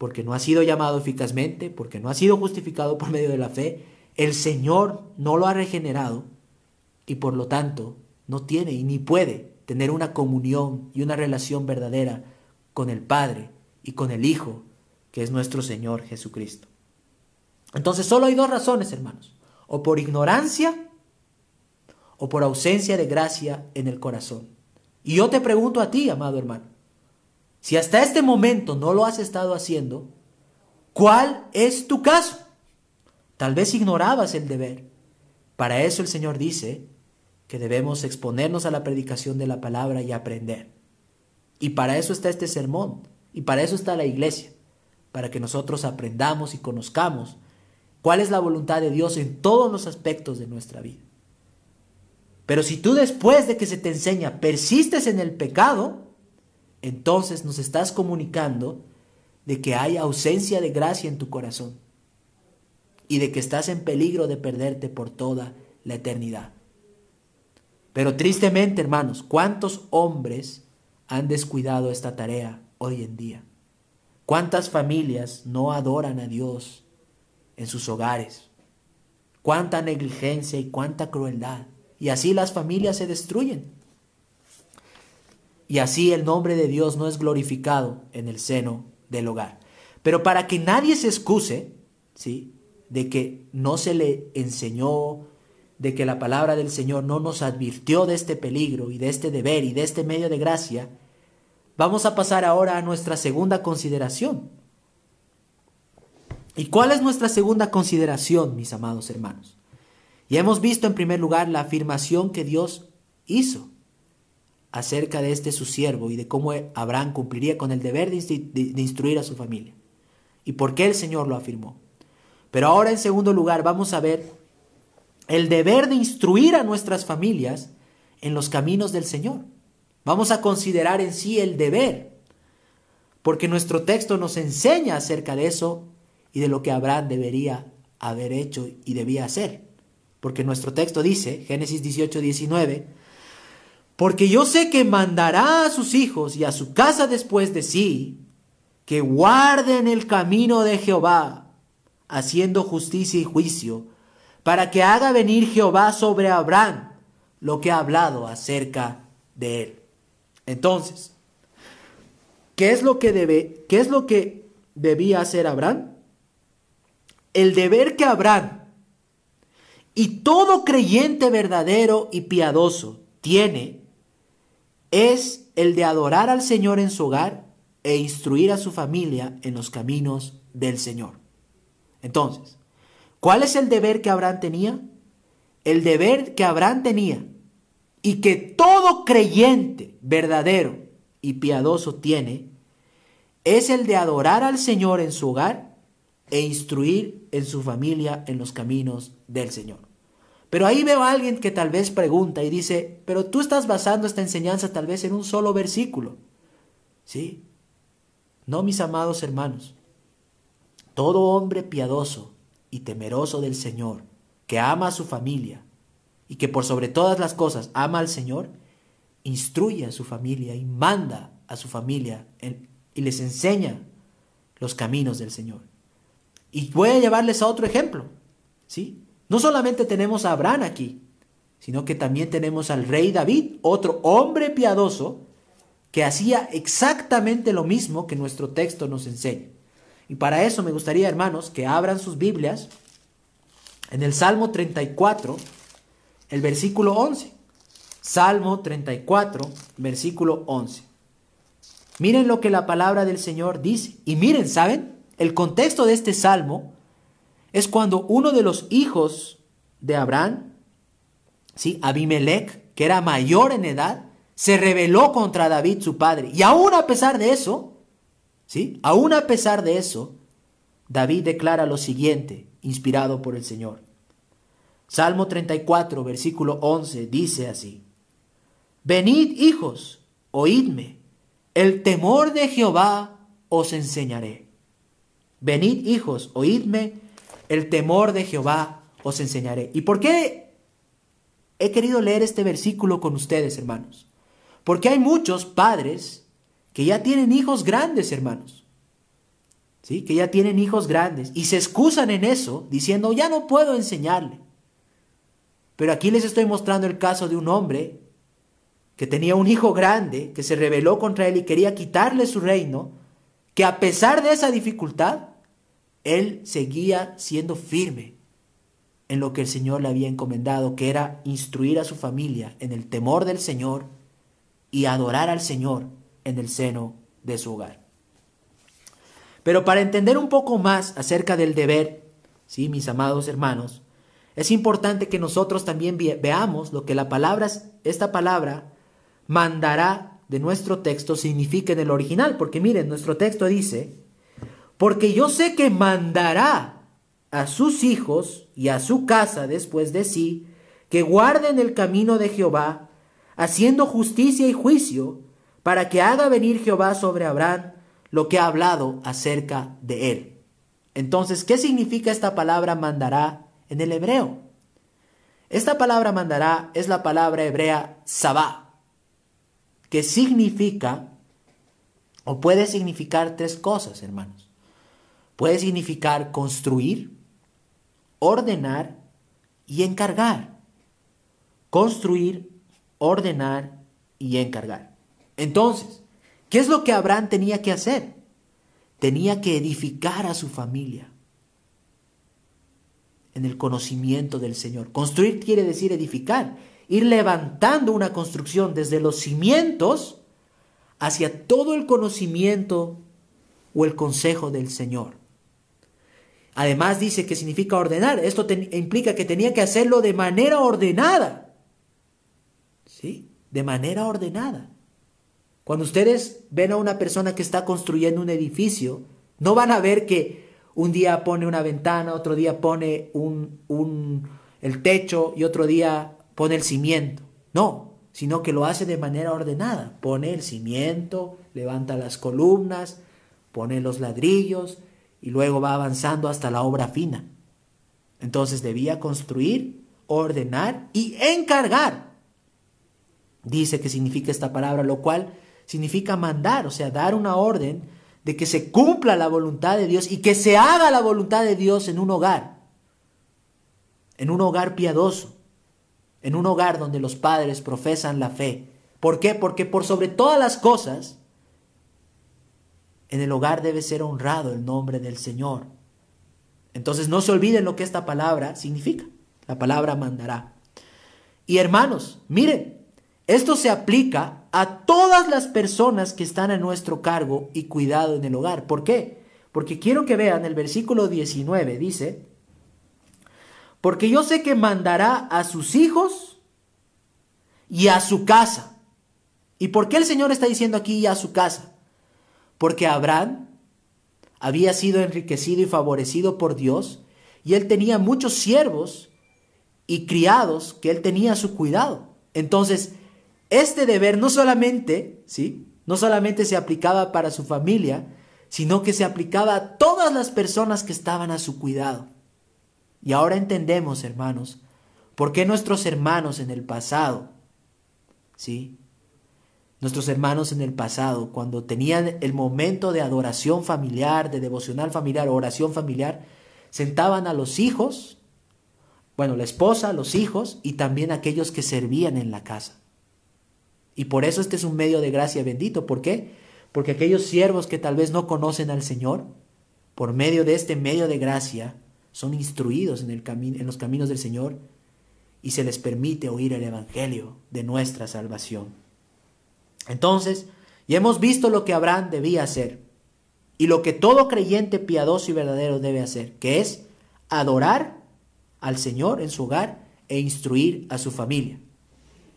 Porque no ha sido llamado eficazmente, porque no ha sido justificado por medio de la fe, el Señor no lo ha regenerado y por lo tanto no tiene y ni puede tener una comunión y una relación verdadera con el Padre y con el Hijo, que es nuestro Señor Jesucristo. Entonces solo hay dos razones, hermanos, o por ignorancia o por ausencia de gracia en el corazón. Y yo te pregunto a ti, amado hermano, si hasta este momento no lo has estado haciendo, ¿cuál es tu caso? Tal vez ignorabas el deber. Para eso el Señor dice que debemos exponernos a la predicación de la palabra y aprender. Y para eso está este sermón, y para eso está la iglesia, para que nosotros aprendamos y conozcamos cuál es la voluntad de Dios en todos los aspectos de nuestra vida. Pero si tú después de que se te enseña persistes en el pecado, entonces nos estás comunicando de que hay ausencia de gracia en tu corazón y de que estás en peligro de perderte por toda la eternidad. Pero tristemente, hermanos, ¿cuántos hombres han descuidado esta tarea hoy en día? ¿Cuántas familias no adoran a Dios en sus hogares? ¿Cuánta negligencia y cuánta crueldad? Y así las familias se destruyen. Y así el nombre de Dios no es glorificado en el seno del hogar. Pero para que nadie se excuse, ¿sí? De que no se le enseñó, de que la palabra del Señor no nos advirtió de este peligro y de este deber y de este medio de gracia, vamos a pasar ahora a nuestra segunda consideración. ¿Y cuál es nuestra segunda consideración, mis amados hermanos? Ya hemos visto en primer lugar la afirmación que Dios hizo acerca de este su siervo y de cómo Abraham cumpliría con el deber de, instruir a su familia. Y por qué el Señor lo afirmó. Pero ahora en segundo lugar vamos a ver el deber de instruir a nuestras familias en los caminos del Señor. Vamos a considerar en sí el deber, porque nuestro texto nos enseña acerca de eso y de lo que Abraham debería haber hecho y debía hacer. Porque nuestro texto dice, Génesis 18, 19, porque yo sé que mandará a sus hijos y a su casa después de sí, que guarden el camino de Jehová, haciendo justicia y juicio, para que haga venir Jehová sobre Abraham lo que ha hablado acerca de él. Entonces, ¿qué es lo que debe, qué es lo que debía hacer Abraham? El deber que Abraham y todo creyente verdadero y piadoso tiene es el de adorar al Señor en su hogar e instruir a su familia en los caminos del Señor. Entonces, ¿cuál es el deber que Abraham tenía? El deber que Abraham tenía y que todo creyente verdadero y piadoso tiene es el de adorar al Señor en su hogar e instruir en su familia en los caminos del Señor. Pero ahí veo a alguien que tal vez pregunta y dice, pero tú estás basando esta enseñanza tal vez en un solo versículo. ¿Sí? No, mis amados hermanos. Todo hombre piadoso y temeroso del Señor, que ama a su familia y que por sobre todas las cosas ama al Señor, instruye a su familia y manda a su familia y les enseña los caminos del Señor. Y voy a llevarles a otro ejemplo. ¿Sí? No solamente tenemos a Abraham aquí, sino que también tenemos al rey David, otro hombre piadoso que hacía exactamente lo mismo que nuestro texto nos enseña. Y para eso me gustaría, hermanos, que abran sus Biblias en el Salmo 34, el versículo 11. Salmo 34, versículo 11. Miren lo que la palabra del Señor dice. Y miren, ¿saben? El contexto de este salmo es cuando uno de los hijos de Abraham, ¿sí? Abimelech, que era mayor en edad, se rebeló contra David, su padre. Y aún a pesar de eso, ¿sí? Aún a pesar de eso, David declara lo siguiente, inspirado por el Señor. Salmo 34, versículo 11, dice así, Venid, hijos, oídme, el temor de Jehová os enseñaré. Venid, hijos, oídme, el temor de Jehová os enseñaré. ¿Y por qué he querido leer este versículo con ustedes, hermanos? Porque hay muchos padres que ya tienen hijos grandes, hermanos. ¿Sí? Que ya tienen hijos grandes y se excusan en eso diciendo, ya no puedo enseñarle. Pero aquí les estoy mostrando el caso de un hombre que tenía un hijo grande, que se rebeló contra él y quería quitarle su reino, que a pesar de esa dificultad, él seguía siendo firme en lo que el Señor le había encomendado, que era instruir a su familia en el temor del Señor y adorar al Señor en el seno de su hogar. Pero para entender un poco más acerca del deber, sí, mis amados hermanos, es importante que nosotros también veamos lo que la palabra, esta palabra, mandará de nuestro texto significa en el original, porque miren, nuestro texto dice, porque yo sé que mandará a sus hijos y a su casa después de sí, que guarden el camino de Jehová, haciendo justicia y juicio, para que haga venir Jehová sobre Abraham lo que ha hablado acerca de él. Entonces, ¿qué significa esta palabra mandará en el hebreo? Esta palabra mandará es la palabra hebrea sabá, que significa o puede significar tres cosas, hermanos. Puede significar construir, ordenar y encargar. Construir, ordenar y encargar. Entonces, ¿qué es lo que Abraham tenía que hacer? Tenía que edificar a su familia en el conocimiento del Señor. Construir quiere decir edificar, ir levantando una construcción desde los cimientos hacia todo el conocimiento o el consejo del Señor. Además dice que significa ordenar. Esto implica que tenía que hacerlo de manera ordenada. ¿Sí? De manera ordenada. Cuando ustedes ven a una persona que está construyendo un edificio, no van a ver que un día pone una ventana, otro día pone un, un, el techo y otro día pone el cimiento. No, sino que lo hace de manera ordenada. Pone el cimiento, levanta las columnas, pone los ladrillos, y luego va avanzando hasta la obra fina. Entonces debía construir, ordenar y encargar. Dice que significa esta palabra, lo cual significa mandar, o sea, dar una orden de que se cumpla la voluntad de Dios y que se haga la voluntad de Dios en un hogar, en un hogar piadoso, en un hogar donde los padres profesan la fe. ¿Por qué? Porque por sobre todas las cosas, en el hogar debe ser honrado el nombre del Señor. Entonces no se olviden lo que esta palabra significa. La palabra mandará. Y hermanos, miren, esto se aplica a todas las personas que están a nuestro cargo y cuidado en el hogar. ¿Por qué? Porque quiero que vean el versículo 19, dice, porque yo sé que mandará a sus hijos y a su casa. ¿Y por qué el Señor está diciendo aquí y a su casa? Porque Abraham había sido enriquecido y favorecido por Dios, y él tenía muchos siervos y criados que él tenía a su cuidado. Entonces, este deber no solamente, ¿sí? No solamente se aplicaba para su familia, sino que se aplicaba a todas las personas que estaban a su cuidado. Y ahora entendemos, hermanos, por qué nuestros hermanos en el pasado, ¿sí? Nuestros hermanos en el pasado, cuando tenían el momento de adoración familiar, de devocional familiar oración familiar, sentaban a los hijos, bueno, la esposa, los hijos y también aquellos que servían en la casa. Y por eso este es un medio de gracia bendito. ¿Por qué? Porque aquellos siervos que tal vez no conocen al Señor, por medio de este medio de gracia, son instruidos en, el en los caminos del Señor y se les permite oír el Evangelio de nuestra salvación. Entonces, ya hemos visto lo que Abraham debía hacer y lo que todo creyente piadoso y verdadero debe hacer, que es adorar al Señor en su hogar e instruir a su familia.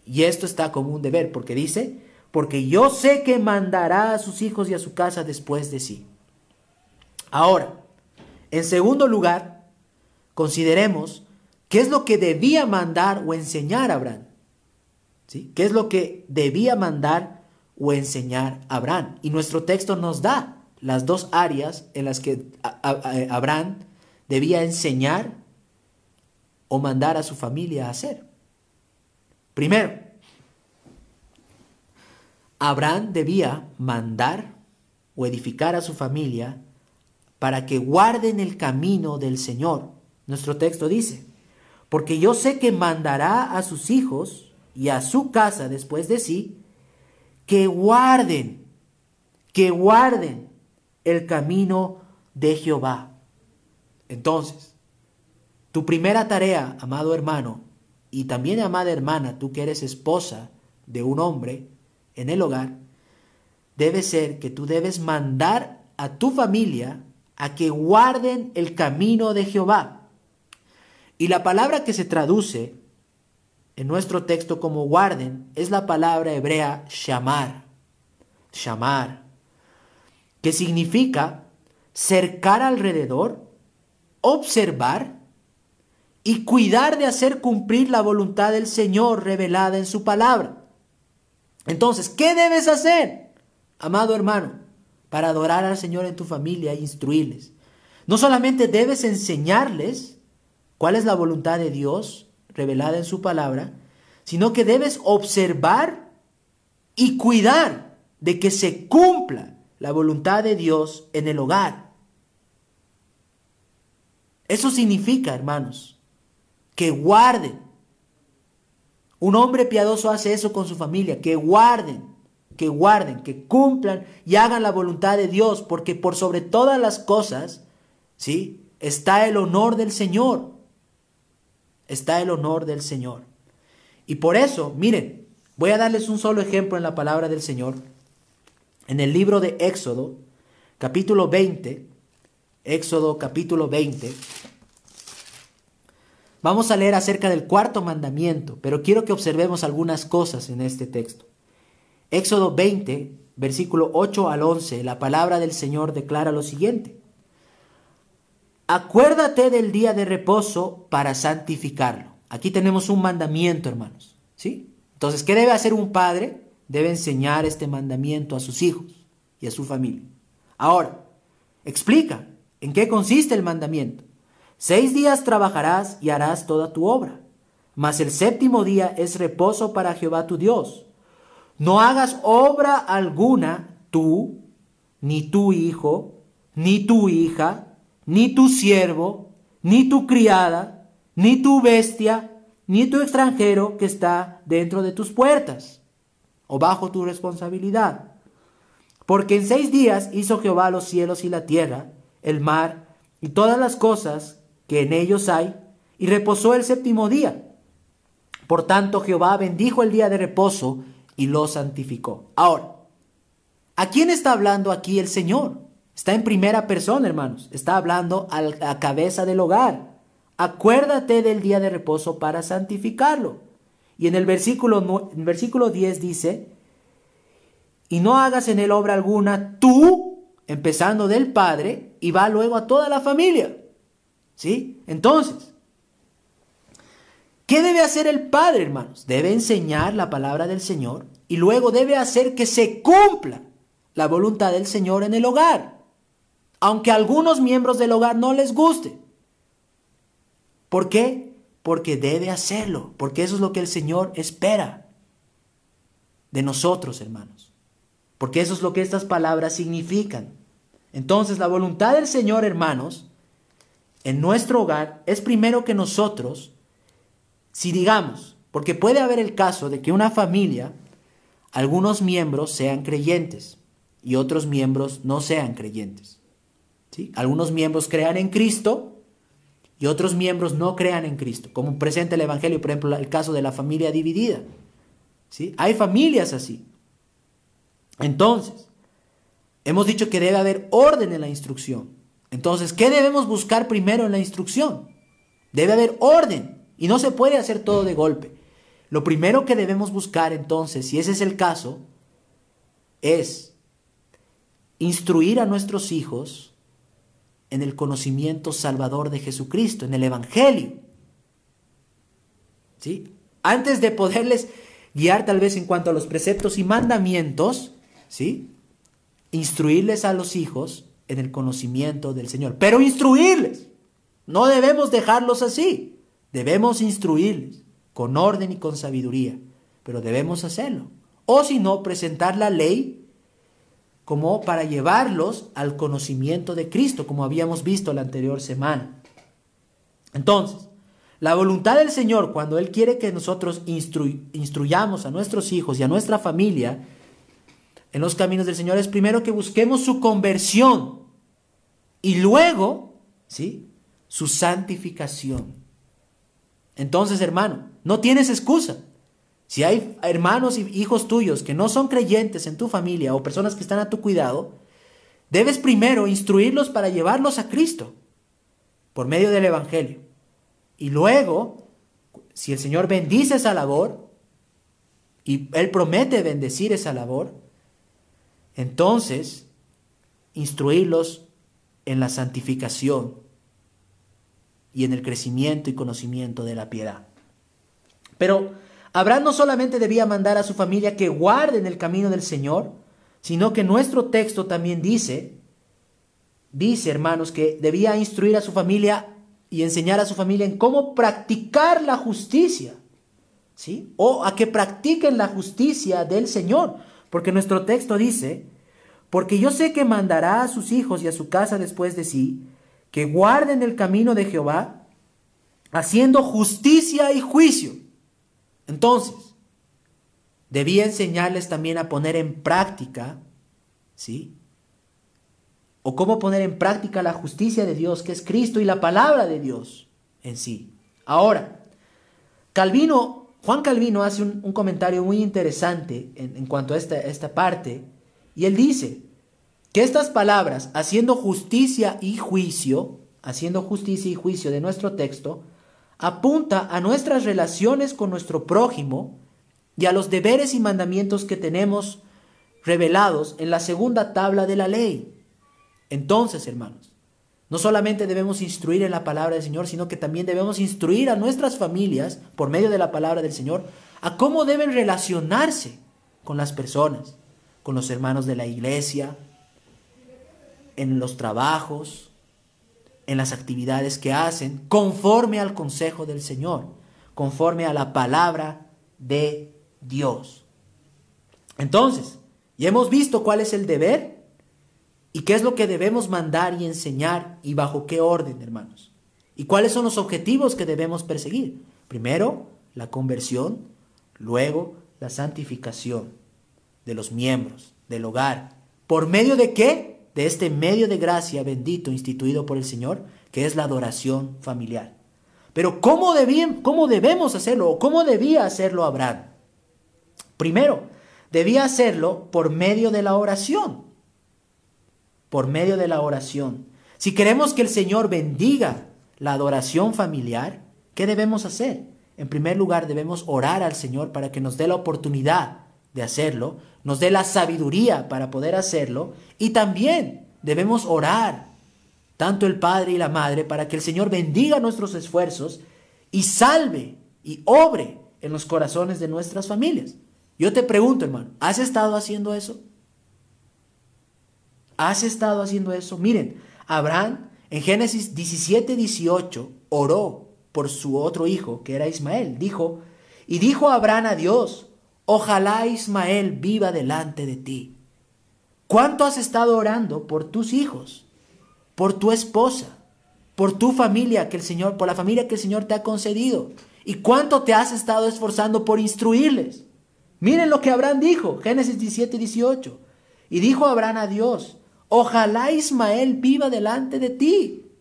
Y esto está como un deber, porque dice, porque yo sé que mandará a sus hijos y a su casa después de sí. Ahora, en segundo lugar, consideremos qué es lo que debía mandar o enseñar Abraham. ¿Sí? ¿Qué es lo que debía mandar o enseñar a Abraham. Y nuestro texto nos da las dos áreas en las que Abraham debía enseñar o mandar a su familia a hacer. Primero, Abraham debía mandar o edificar a su familia para que guarden el camino del Señor. Nuestro texto dice, porque yo sé que mandará a sus hijos y a su casa después de sí, que guarden, que guarden el camino de Jehová. Entonces, tu primera tarea, amado hermano, y también amada hermana, tú que eres esposa de un hombre en el hogar, debe ser que tú debes mandar a tu familia a que guarden el camino de Jehová. Y la palabra que se traduce en nuestro texto como guarden es la palabra hebrea shamar, shamar, que significa cercar alrededor, observar y cuidar de hacer cumplir la voluntad del Señor revelada en su palabra. Entonces, ¿qué debes hacer, amado hermano, para adorar al Señor en tu familia e instruirles? No solamente debes enseñarles cuál es la voluntad de Dios revelada en su palabra, sino que debes observar y cuidar de que se cumpla la voluntad de Dios en el hogar. Eso significa, hermanos, que guarden. Un hombre piadoso hace eso con su familia, que guarden, que guarden, que cumplan y hagan la voluntad de Dios, porque por sobre todas las cosas, ¿sí? Está el honor del Señor. Está el honor del Señor. Y por eso, miren, voy a darles un solo ejemplo en la palabra del Señor. En el libro de Éxodo, capítulo 20, Éxodo capítulo 20, vamos a leer acerca del cuarto mandamiento, pero quiero que observemos algunas cosas en este texto. Éxodo 20, versículo 8 al 11, la palabra del Señor declara lo siguiente. Acuérdate del día de reposo para santificarlo. Aquí tenemos un mandamiento, hermanos. ¿Sí? Entonces, ¿qué debe hacer un padre? Debe enseñar este mandamiento a sus hijos y a su familia. Ahora, explica en qué consiste el mandamiento. Seis días trabajarás y harás toda tu obra, mas el séptimo día es reposo para Jehová tu Dios. No hagas obra alguna tú, ni tu hijo, ni tu hija, ni tu siervo, ni tu criada, ni tu bestia, ni tu extranjero que está dentro de tus puertas o bajo tu responsabilidad. Porque en seis días hizo Jehová los cielos y la tierra, el mar y todas las cosas que en ellos hay, y reposó el séptimo día. Por tanto Jehová bendijo el día de reposo y lo santificó. Ahora, ¿a quién está hablando aquí el Señor? Está en primera persona, hermanos. Está hablando a la cabeza del hogar. Acuérdate del día de reposo para santificarlo. Y en el versículo, en versículo 10 dice, y no hagas en él obra alguna tú, empezando del Padre, y va luego a toda la familia. ¿Sí? Entonces, ¿qué debe hacer el Padre, hermanos? Debe enseñar la palabra del Señor y luego debe hacer que se cumpla la voluntad del Señor en el hogar aunque a algunos miembros del hogar no les guste. ¿Por qué? Porque debe hacerlo, porque eso es lo que el Señor espera de nosotros, hermanos. Porque eso es lo que estas palabras significan. Entonces, la voluntad del Señor, hermanos, en nuestro hogar es primero que nosotros, si digamos, porque puede haber el caso de que una familia, algunos miembros sean creyentes y otros miembros no sean creyentes. Algunos miembros crean en Cristo y otros miembros no crean en Cristo, como presenta el Evangelio, por ejemplo, el caso de la familia dividida. ¿sí? Hay familias así. Entonces, hemos dicho que debe haber orden en la instrucción. Entonces, ¿qué debemos buscar primero en la instrucción? Debe haber orden y no se puede hacer todo de golpe. Lo primero que debemos buscar entonces, si ese es el caso, es instruir a nuestros hijos en el conocimiento salvador de Jesucristo, en el Evangelio. ¿Sí? Antes de poderles guiar tal vez en cuanto a los preceptos y mandamientos, ¿sí? Instruirles a los hijos en el conocimiento del Señor, pero instruirles. No debemos dejarlos así. Debemos instruirles con orden y con sabiduría, pero debemos hacerlo. O si no, presentar la ley como para llevarlos al conocimiento de Cristo, como habíamos visto la anterior semana. Entonces, la voluntad del Señor, cuando Él quiere que nosotros instruyamos a nuestros hijos y a nuestra familia en los caminos del Señor, es primero que busquemos su conversión y luego, ¿sí? Su santificación. Entonces, hermano, no tienes excusa. Si hay hermanos y hijos tuyos que no son creyentes en tu familia o personas que están a tu cuidado, debes primero instruirlos para llevarlos a Cristo por medio del Evangelio. Y luego, si el Señor bendice esa labor, y Él promete bendecir esa labor, entonces instruirlos en la santificación y en el crecimiento y conocimiento de la piedad. Pero Abraham no solamente debía mandar a su familia que guarden el camino del Señor, sino que nuestro texto también dice, dice hermanos, que debía instruir a su familia y enseñar a su familia en cómo practicar la justicia, ¿sí? O a que practiquen la justicia del Señor, porque nuestro texto dice, porque yo sé que mandará a sus hijos y a su casa después de sí, que guarden el camino de Jehová, haciendo justicia y juicio entonces, debía enseñarles también a poner en práctica, ¿sí? O cómo poner en práctica la justicia de Dios, que es Cristo y la palabra de Dios en sí. Ahora, Calvino, Juan Calvino hace un, comentario muy interesante en, cuanto a esta, esta parte, y él dice que estas palabras, haciendo justicia y juicio, haciendo justicia y juicio de nuestro texto, apunta a nuestras relaciones con nuestro prójimo y a los deberes y mandamientos que tenemos revelados en la segunda tabla de la ley. Entonces, hermanos, no solamente debemos instruir en la palabra del Señor, sino que también debemos instruir a nuestras familias, por medio de la palabra del Señor, a cómo deben relacionarse con las personas, con los hermanos de la iglesia, en los trabajos, en las actividades que hacen conforme al consejo del Señor, conforme a la palabra de Dios. Entonces, ya hemos visto cuál es el deber y qué es lo que debemos mandar y enseñar y bajo qué orden, hermanos. Y cuáles son los objetivos que debemos perseguir. Primero, la conversión, luego la santificación de los miembros del hogar. ¿Por medio de qué? De este medio de gracia bendito instituido por el Señor, que es la adoración familiar. Pero ¿cómo, cómo debemos hacerlo o cómo debía hacerlo Abraham? Primero, debía hacerlo por medio de la oración. Por medio de la oración. Si queremos que el Señor bendiga la adoración familiar, ¿qué debemos hacer? En primer lugar, debemos orar al Señor para que nos dé la oportunidad de hacerlo, nos dé la sabiduría para poder hacerlo y también debemos orar, tanto el Padre y la Madre, para que el Señor bendiga nuestros esfuerzos y salve y obre en los corazones de nuestras familias. Yo te pregunto, hermano, ¿has estado haciendo eso? ¿Has estado haciendo eso? Miren, Abraham en Génesis 17, 18 oró por su otro hijo, que era Ismael. Dijo, y dijo Abraham a Dios, Ojalá Ismael viva delante de ti. ¿Cuánto has estado orando por tus hijos, por tu esposa, por tu familia que el Señor, por la familia que el Señor te ha concedido? ¿Y cuánto te has estado esforzando por instruirles? Miren lo que Abraham dijo, Génesis 17, 18. Y dijo Abraham a Dios, ojalá Ismael viva delante de ti.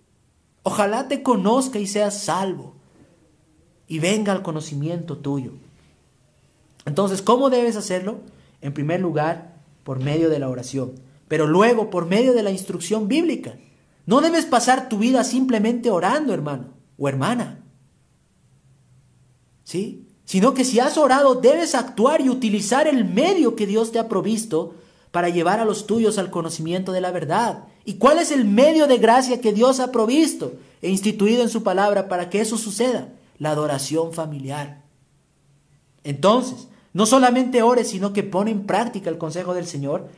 Ojalá te conozca y seas salvo y venga al conocimiento tuyo. Entonces, ¿cómo debes hacerlo? En primer lugar, por medio de la oración, pero luego por medio de la instrucción bíblica. No debes pasar tu vida simplemente orando, hermano o hermana. ¿Sí? Sino que si has orado, debes actuar y utilizar el medio que Dios te ha provisto para llevar a los tuyos al conocimiento de la verdad. ¿Y cuál es el medio de gracia que Dios ha provisto e instituido en su palabra para que eso suceda? La adoración familiar. Entonces, No solamente ores, sino que pone en práctica el consejo del Señor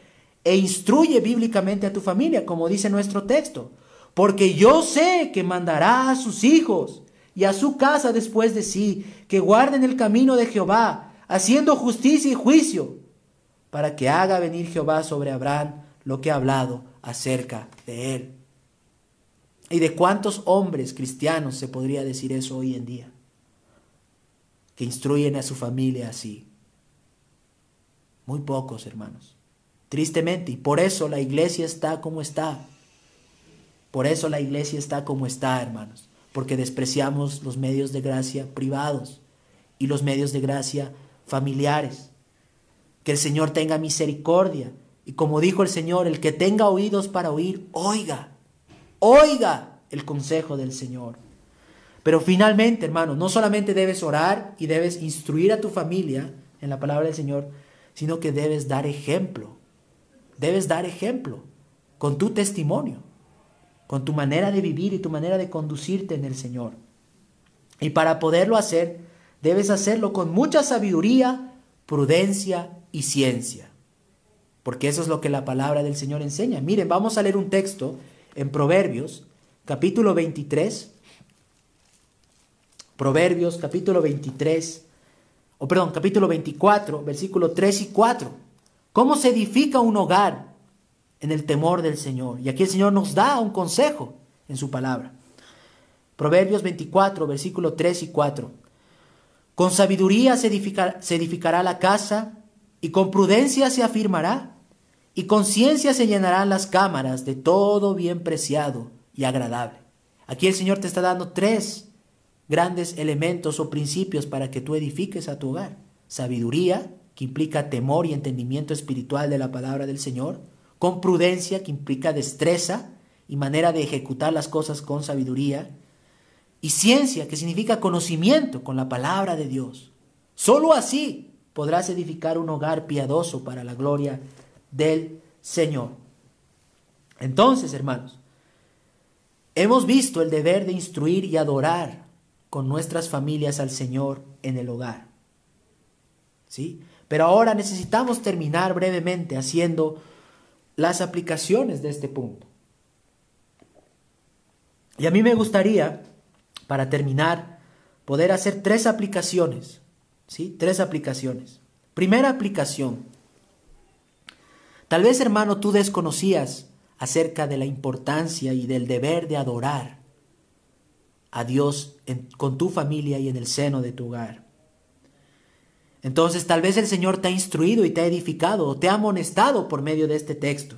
e instruye bíblicamente a tu familia, como dice nuestro texto. Porque yo sé que mandará a sus hijos y a su casa después de sí, que guarden el camino de Jehová, haciendo justicia y juicio, para que haga venir Jehová sobre Abraham lo que ha hablado acerca de él. ¿Y de cuántos hombres cristianos se podría decir eso hoy en día? Que instruyen a su familia así. Muy pocos, hermanos. Tristemente, y por eso la iglesia está como está. Por eso la iglesia está como está, hermanos. Porque despreciamos los medios de gracia privados y los medios de gracia familiares. Que el Señor tenga misericordia. Y como dijo el Señor, el que tenga oídos para oír, oiga. Oiga el consejo del Señor. Pero finalmente, hermano, no solamente debes orar y debes instruir a tu familia en la palabra del Señor, sino que debes dar ejemplo. Debes dar ejemplo con tu testimonio, con tu manera de vivir y tu manera de conducirte en el Señor. Y para poderlo hacer, debes hacerlo con mucha sabiduría, prudencia y ciencia. Porque eso es lo que la palabra del Señor enseña. Miren, vamos a leer un texto en Proverbios, capítulo 23. Proverbios, capítulo 23, o perdón, capítulo 24, versículo 3 y 4. ¿Cómo se edifica un hogar en el temor del Señor? Y aquí el Señor nos da un consejo en su palabra. Proverbios 24, versículo 3 y 4. Con sabiduría se, edificará la casa y con prudencia se afirmará y con ciencia se llenarán las cámaras de todo bien preciado y agradable. Aquí el Señor te está dando tres grandes elementos o principios para que tú edifiques a tu hogar. Sabiduría, que implica temor y entendimiento espiritual de la palabra del Señor, con prudencia, que implica destreza y manera de ejecutar las cosas con sabiduría, y ciencia, que significa conocimiento con la palabra de Dios. Solo así podrás edificar un hogar piadoso para la gloria del Señor. Entonces, hermanos, hemos visto el deber de instruir y adorar con nuestras familias al Señor en el hogar. ¿Sí? Pero ahora necesitamos terminar brevemente haciendo las aplicaciones de este punto. Y a mí me gustaría, para terminar, poder hacer tres aplicaciones. ¿Sí? Tres aplicaciones. Primera aplicación. Tal vez, hermano, tú desconocías acerca de la importancia y del deber de adorar a Dios con tu familia y en el seno de tu hogar. Entonces tal vez el Señor te ha instruido y te ha edificado o te ha amonestado por medio de este texto.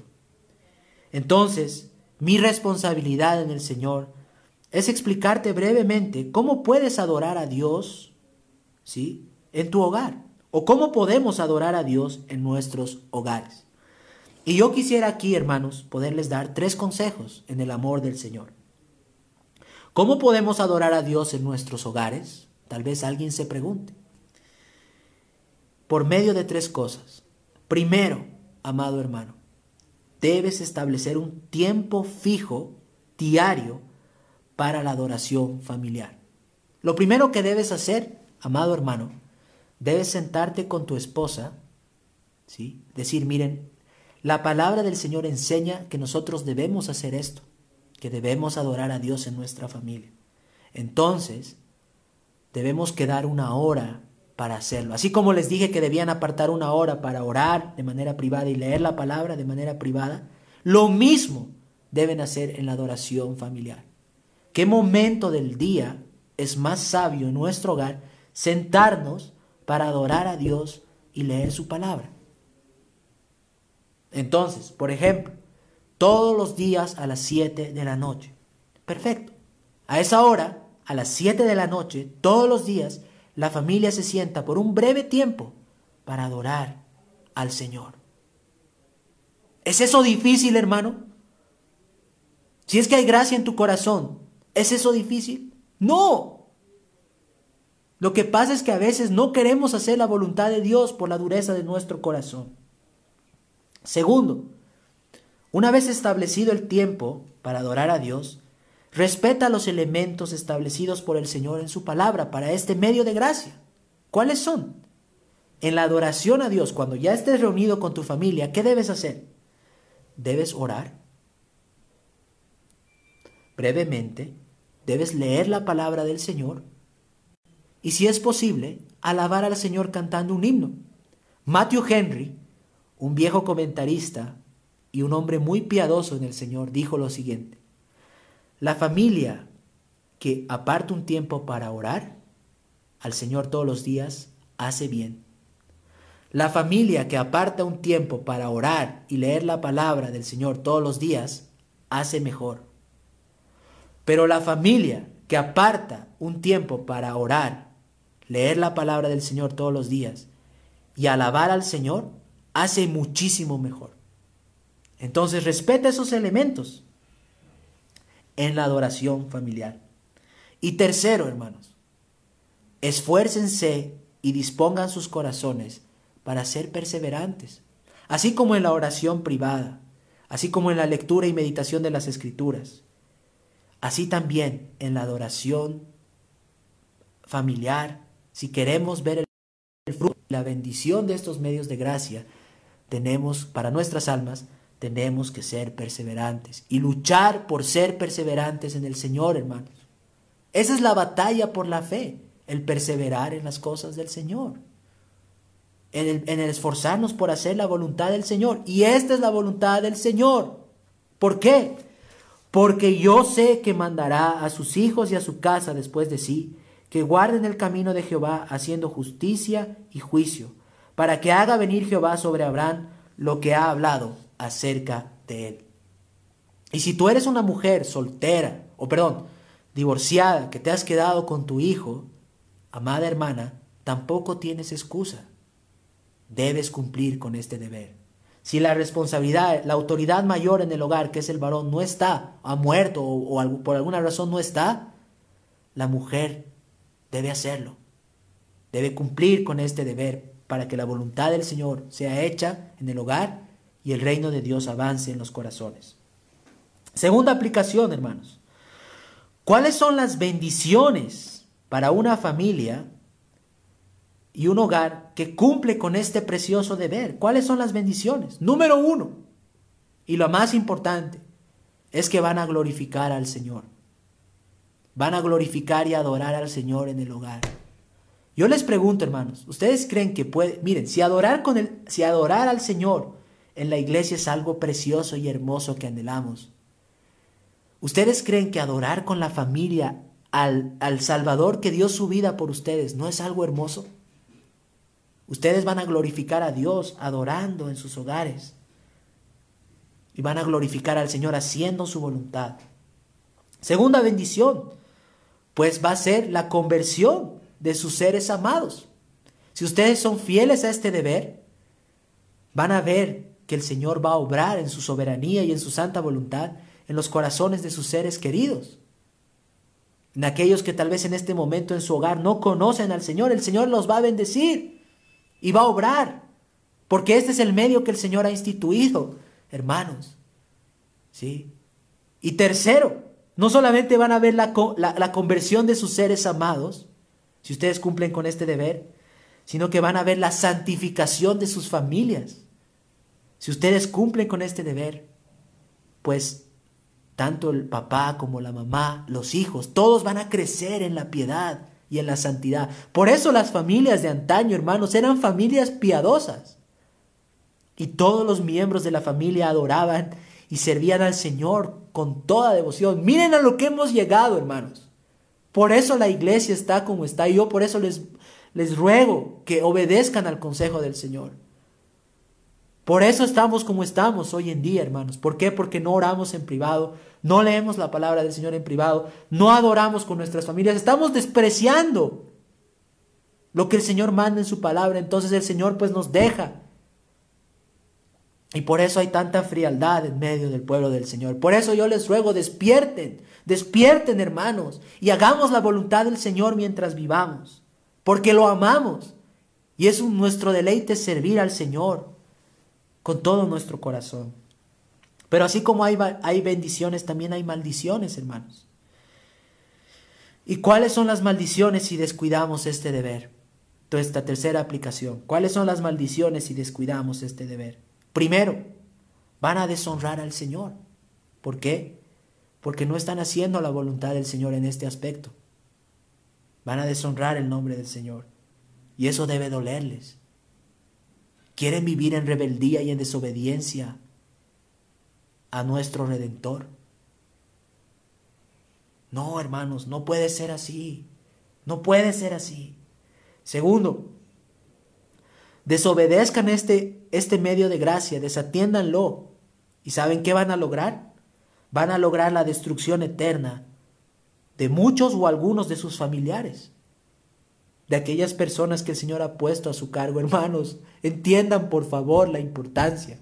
Entonces, mi responsabilidad en el Señor es explicarte brevemente cómo puedes adorar a Dios, ¿sí? en tu hogar o cómo podemos adorar a Dios en nuestros hogares. Y yo quisiera aquí, hermanos, poderles dar tres consejos en el amor del Señor. ¿Cómo podemos adorar a Dios en nuestros hogares? Tal vez alguien se pregunte. Por medio de tres cosas. Primero, amado hermano, debes establecer un tiempo fijo, diario, para la adoración familiar. Lo primero que debes hacer, amado hermano, debes sentarte con tu esposa, ¿sí? Decir, miren, la palabra del Señor enseña que nosotros debemos hacer esto, debemos adorar a Dios en nuestra familia. Entonces, debemos quedar una hora para hacerlo. Así como les dije que debían apartar una hora para orar de manera privada y leer la palabra de manera privada, lo mismo deben hacer en la adoración familiar. ¿Qué momento del día es más sabio en nuestro hogar sentarnos para adorar a Dios y leer su palabra? Entonces, por ejemplo, todos los días a las 7 de la noche. Perfecto. A esa hora, a las 7 de la noche, todos los días, la familia se sienta por un breve tiempo para adorar al Señor. ¿Es eso difícil, hermano? Si es que hay gracia en tu corazón, ¿es eso difícil? No. Lo que pasa es que a veces no queremos hacer la voluntad de Dios por la dureza de nuestro corazón. Segundo, una vez establecido el tiempo para adorar a Dios, respeta los elementos establecidos por el Señor en su palabra para este medio de gracia. ¿Cuáles son? en la adoración a Dios, cuando ya estés reunido con tu familia, ¿qué debes hacer? Debes orar. Brevemente, debes leer la palabra del Señor y si es posible, alabar al Señor cantando un himno. Matthew Henry, un viejo comentarista y un hombre muy piadoso en el Señor, dijo lo siguiente. La familia que aparta un tiempo para orar al Señor todos los días hace bien. La familia que aparta un tiempo para orar y leer la palabra del Señor todos los días hace mejor. Pero la familia que aparta un tiempo para orar, leer la palabra del Señor todos los días y alabar al Señor hace muchísimo mejor. Entonces respeta esos elementos en la adoración familiar. Y tercero, hermanos, esfuércense y dispongan sus corazones para ser perseverantes, así como en la oración privada, así como en la lectura y meditación de las escrituras, así también en la adoración familiar, si queremos ver el fruto, la bendición de estos medios de gracia, tenemos para nuestras almas tenemos que ser perseverantes y luchar por ser perseverantes en el Señor, hermanos. Esa es la batalla por la fe, el perseverar en las cosas del Señor, en el, en el esforzarnos por hacer la voluntad del Señor. Y esta es la voluntad del Señor. ¿Por qué? Porque yo sé que mandará a sus hijos y a su casa después de sí, que guarden el camino de Jehová haciendo justicia y juicio, para que haga venir Jehová sobre Abraham lo que ha hablado acerca de él. Y si tú eres una mujer soltera, o perdón, divorciada, que te has quedado con tu hijo, amada hermana, tampoco tienes excusa. Debes cumplir con este deber. Si la responsabilidad, la autoridad mayor en el hogar, que es el varón, no está, ha muerto o, o por alguna razón no está, la mujer debe hacerlo. Debe cumplir con este deber para que la voluntad del Señor sea hecha en el hogar y el reino de Dios avance en los corazones. Segunda aplicación, hermanos. ¿Cuáles son las bendiciones para una familia y un hogar que cumple con este precioso deber? ¿Cuáles son las bendiciones? Número uno, y lo más importante, es que van a glorificar al Señor. Van a glorificar y adorar al Señor en el hogar. Yo les pregunto, hermanos, ¿ustedes creen que puede, miren, si adorar con el, si adorar al Señor en la iglesia es algo precioso y hermoso que anhelamos. ¿Ustedes creen que adorar con la familia al, al Salvador que dio su vida por ustedes no es algo hermoso? Ustedes van a glorificar a Dios adorando en sus hogares. Y van a glorificar al Señor haciendo su voluntad. Segunda bendición, pues va a ser la conversión de sus seres amados. Si ustedes son fieles a este deber, van a ver que el Señor va a obrar en su soberanía y en su santa voluntad en los corazones de sus seres queridos. En aquellos que tal vez en este momento en su hogar no conocen al Señor, el Señor los va a bendecir y va a obrar, porque este es el medio que el Señor ha instituido, hermanos. ¿Sí? Y tercero, no solamente van a ver la, la, la conversión de sus seres amados, si ustedes cumplen con este deber, sino que van a ver la santificación de sus familias. Si ustedes cumplen con este deber, pues tanto el papá como la mamá, los hijos, todos van a crecer en la piedad y en la santidad. Por eso las familias de antaño, hermanos, eran familias piadosas. Y todos los miembros de la familia adoraban y servían al Señor con toda devoción. Miren a lo que hemos llegado, hermanos. Por eso la iglesia está como está y yo por eso les, les ruego que obedezcan al consejo del Señor. Por eso estamos como estamos hoy en día, hermanos. ¿Por qué? Porque no oramos en privado, no leemos la palabra del Señor en privado, no adoramos con nuestras familias, estamos despreciando lo que el Señor manda en su palabra. Entonces el Señor pues nos deja. Y por eso hay tanta frialdad en medio del pueblo del Señor. Por eso yo les ruego, despierten, despierten hermanos, y hagamos la voluntad del Señor mientras vivamos, porque lo amamos. Y es nuestro deleite servir al Señor con todo nuestro corazón. Pero así como hay, hay bendiciones, también hay maldiciones, hermanos. ¿Y cuáles son las maldiciones si descuidamos este deber? Entonces, esta tercera aplicación. ¿Cuáles son las maldiciones si descuidamos este deber? Primero, van a deshonrar al Señor. ¿Por qué? Porque no están haciendo la voluntad del Señor en este aspecto. Van a deshonrar el nombre del Señor. Y eso debe dolerles. Quieren vivir en rebeldía y en desobediencia a nuestro Redentor. No, hermanos, no puede ser así. No puede ser así. Segundo, desobedezcan este, este medio de gracia, desatiéndanlo. ¿Y saben qué van a lograr? Van a lograr la destrucción eterna de muchos o algunos de sus familiares, de aquellas personas que el Señor ha puesto a su cargo. Hermanos, entiendan por favor la importancia.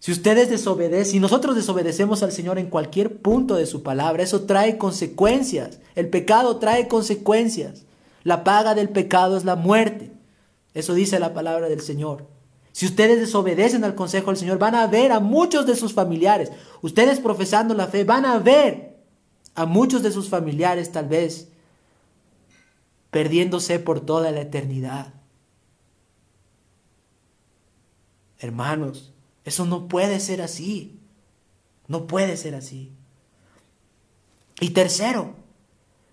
Si ustedes desobedecen, si nosotros desobedecemos al Señor en cualquier punto de su palabra, eso trae consecuencias. El pecado trae consecuencias. La paga del pecado es la muerte. Eso dice la palabra del Señor. Si ustedes desobedecen al consejo del Señor, van a ver a muchos de sus familiares. Ustedes profesando la fe, van a ver a muchos de sus familiares tal vez perdiéndose por toda la eternidad. Hermanos, eso no puede ser así. No puede ser así. Y tercero,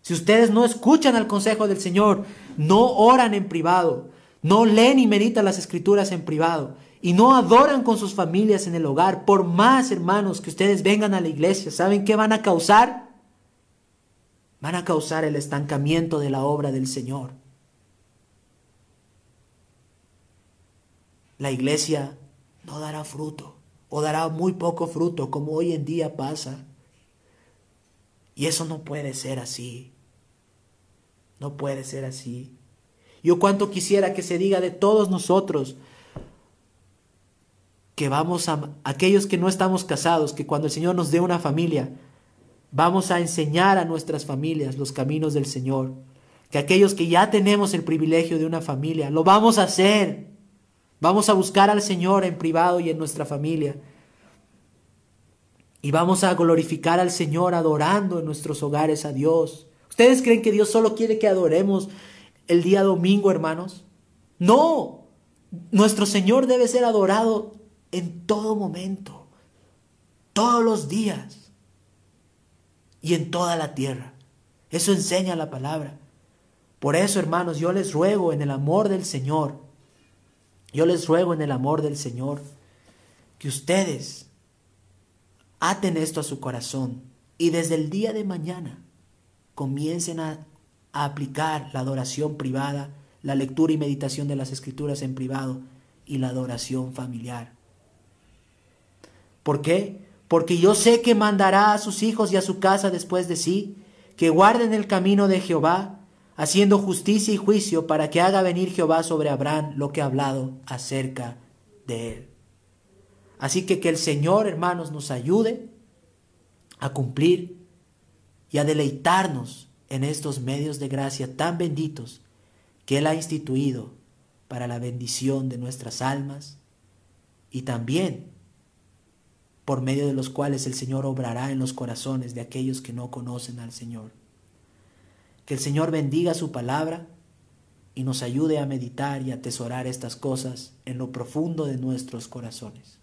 si ustedes no escuchan al consejo del Señor, no oran en privado, no leen y meditan las escrituras en privado y no adoran con sus familias en el hogar, por más hermanos que ustedes vengan a la iglesia, ¿saben qué van a causar? Van a causar el estancamiento de la obra del Señor. La iglesia no dará fruto o dará muy poco fruto como hoy en día pasa. Y eso no puede ser así. No puede ser así. Yo cuanto quisiera que se diga de todos nosotros que vamos a aquellos que no estamos casados, que cuando el Señor nos dé una familia, vamos a enseñar a nuestras familias los caminos del Señor. Que aquellos que ya tenemos el privilegio de una familia, lo vamos a hacer. Vamos a buscar al Señor en privado y en nuestra familia. Y vamos a glorificar al Señor adorando en nuestros hogares a Dios. ¿Ustedes creen que Dios solo quiere que adoremos el día domingo, hermanos? No, nuestro Señor debe ser adorado en todo momento, todos los días y en toda la tierra. Eso enseña la palabra. Por eso, hermanos, yo les ruego en el amor del Señor, yo les ruego en el amor del Señor, que ustedes aten esto a su corazón y desde el día de mañana comiencen a a aplicar la adoración privada, la lectura y meditación de las escrituras en privado y la adoración familiar. ¿Por qué? Porque yo sé que mandará a sus hijos y a su casa después de sí, que guarden el camino de Jehová, haciendo justicia y juicio para que haga venir Jehová sobre Abraham lo que ha hablado acerca de él. Así que que el Señor, hermanos, nos ayude a cumplir y a deleitarnos en estos medios de gracia tan benditos que Él ha instituido para la bendición de nuestras almas y también por medio de los cuales el Señor obrará en los corazones de aquellos que no conocen al Señor. Que el Señor bendiga su palabra y nos ayude a meditar y atesorar estas cosas en lo profundo de nuestros corazones.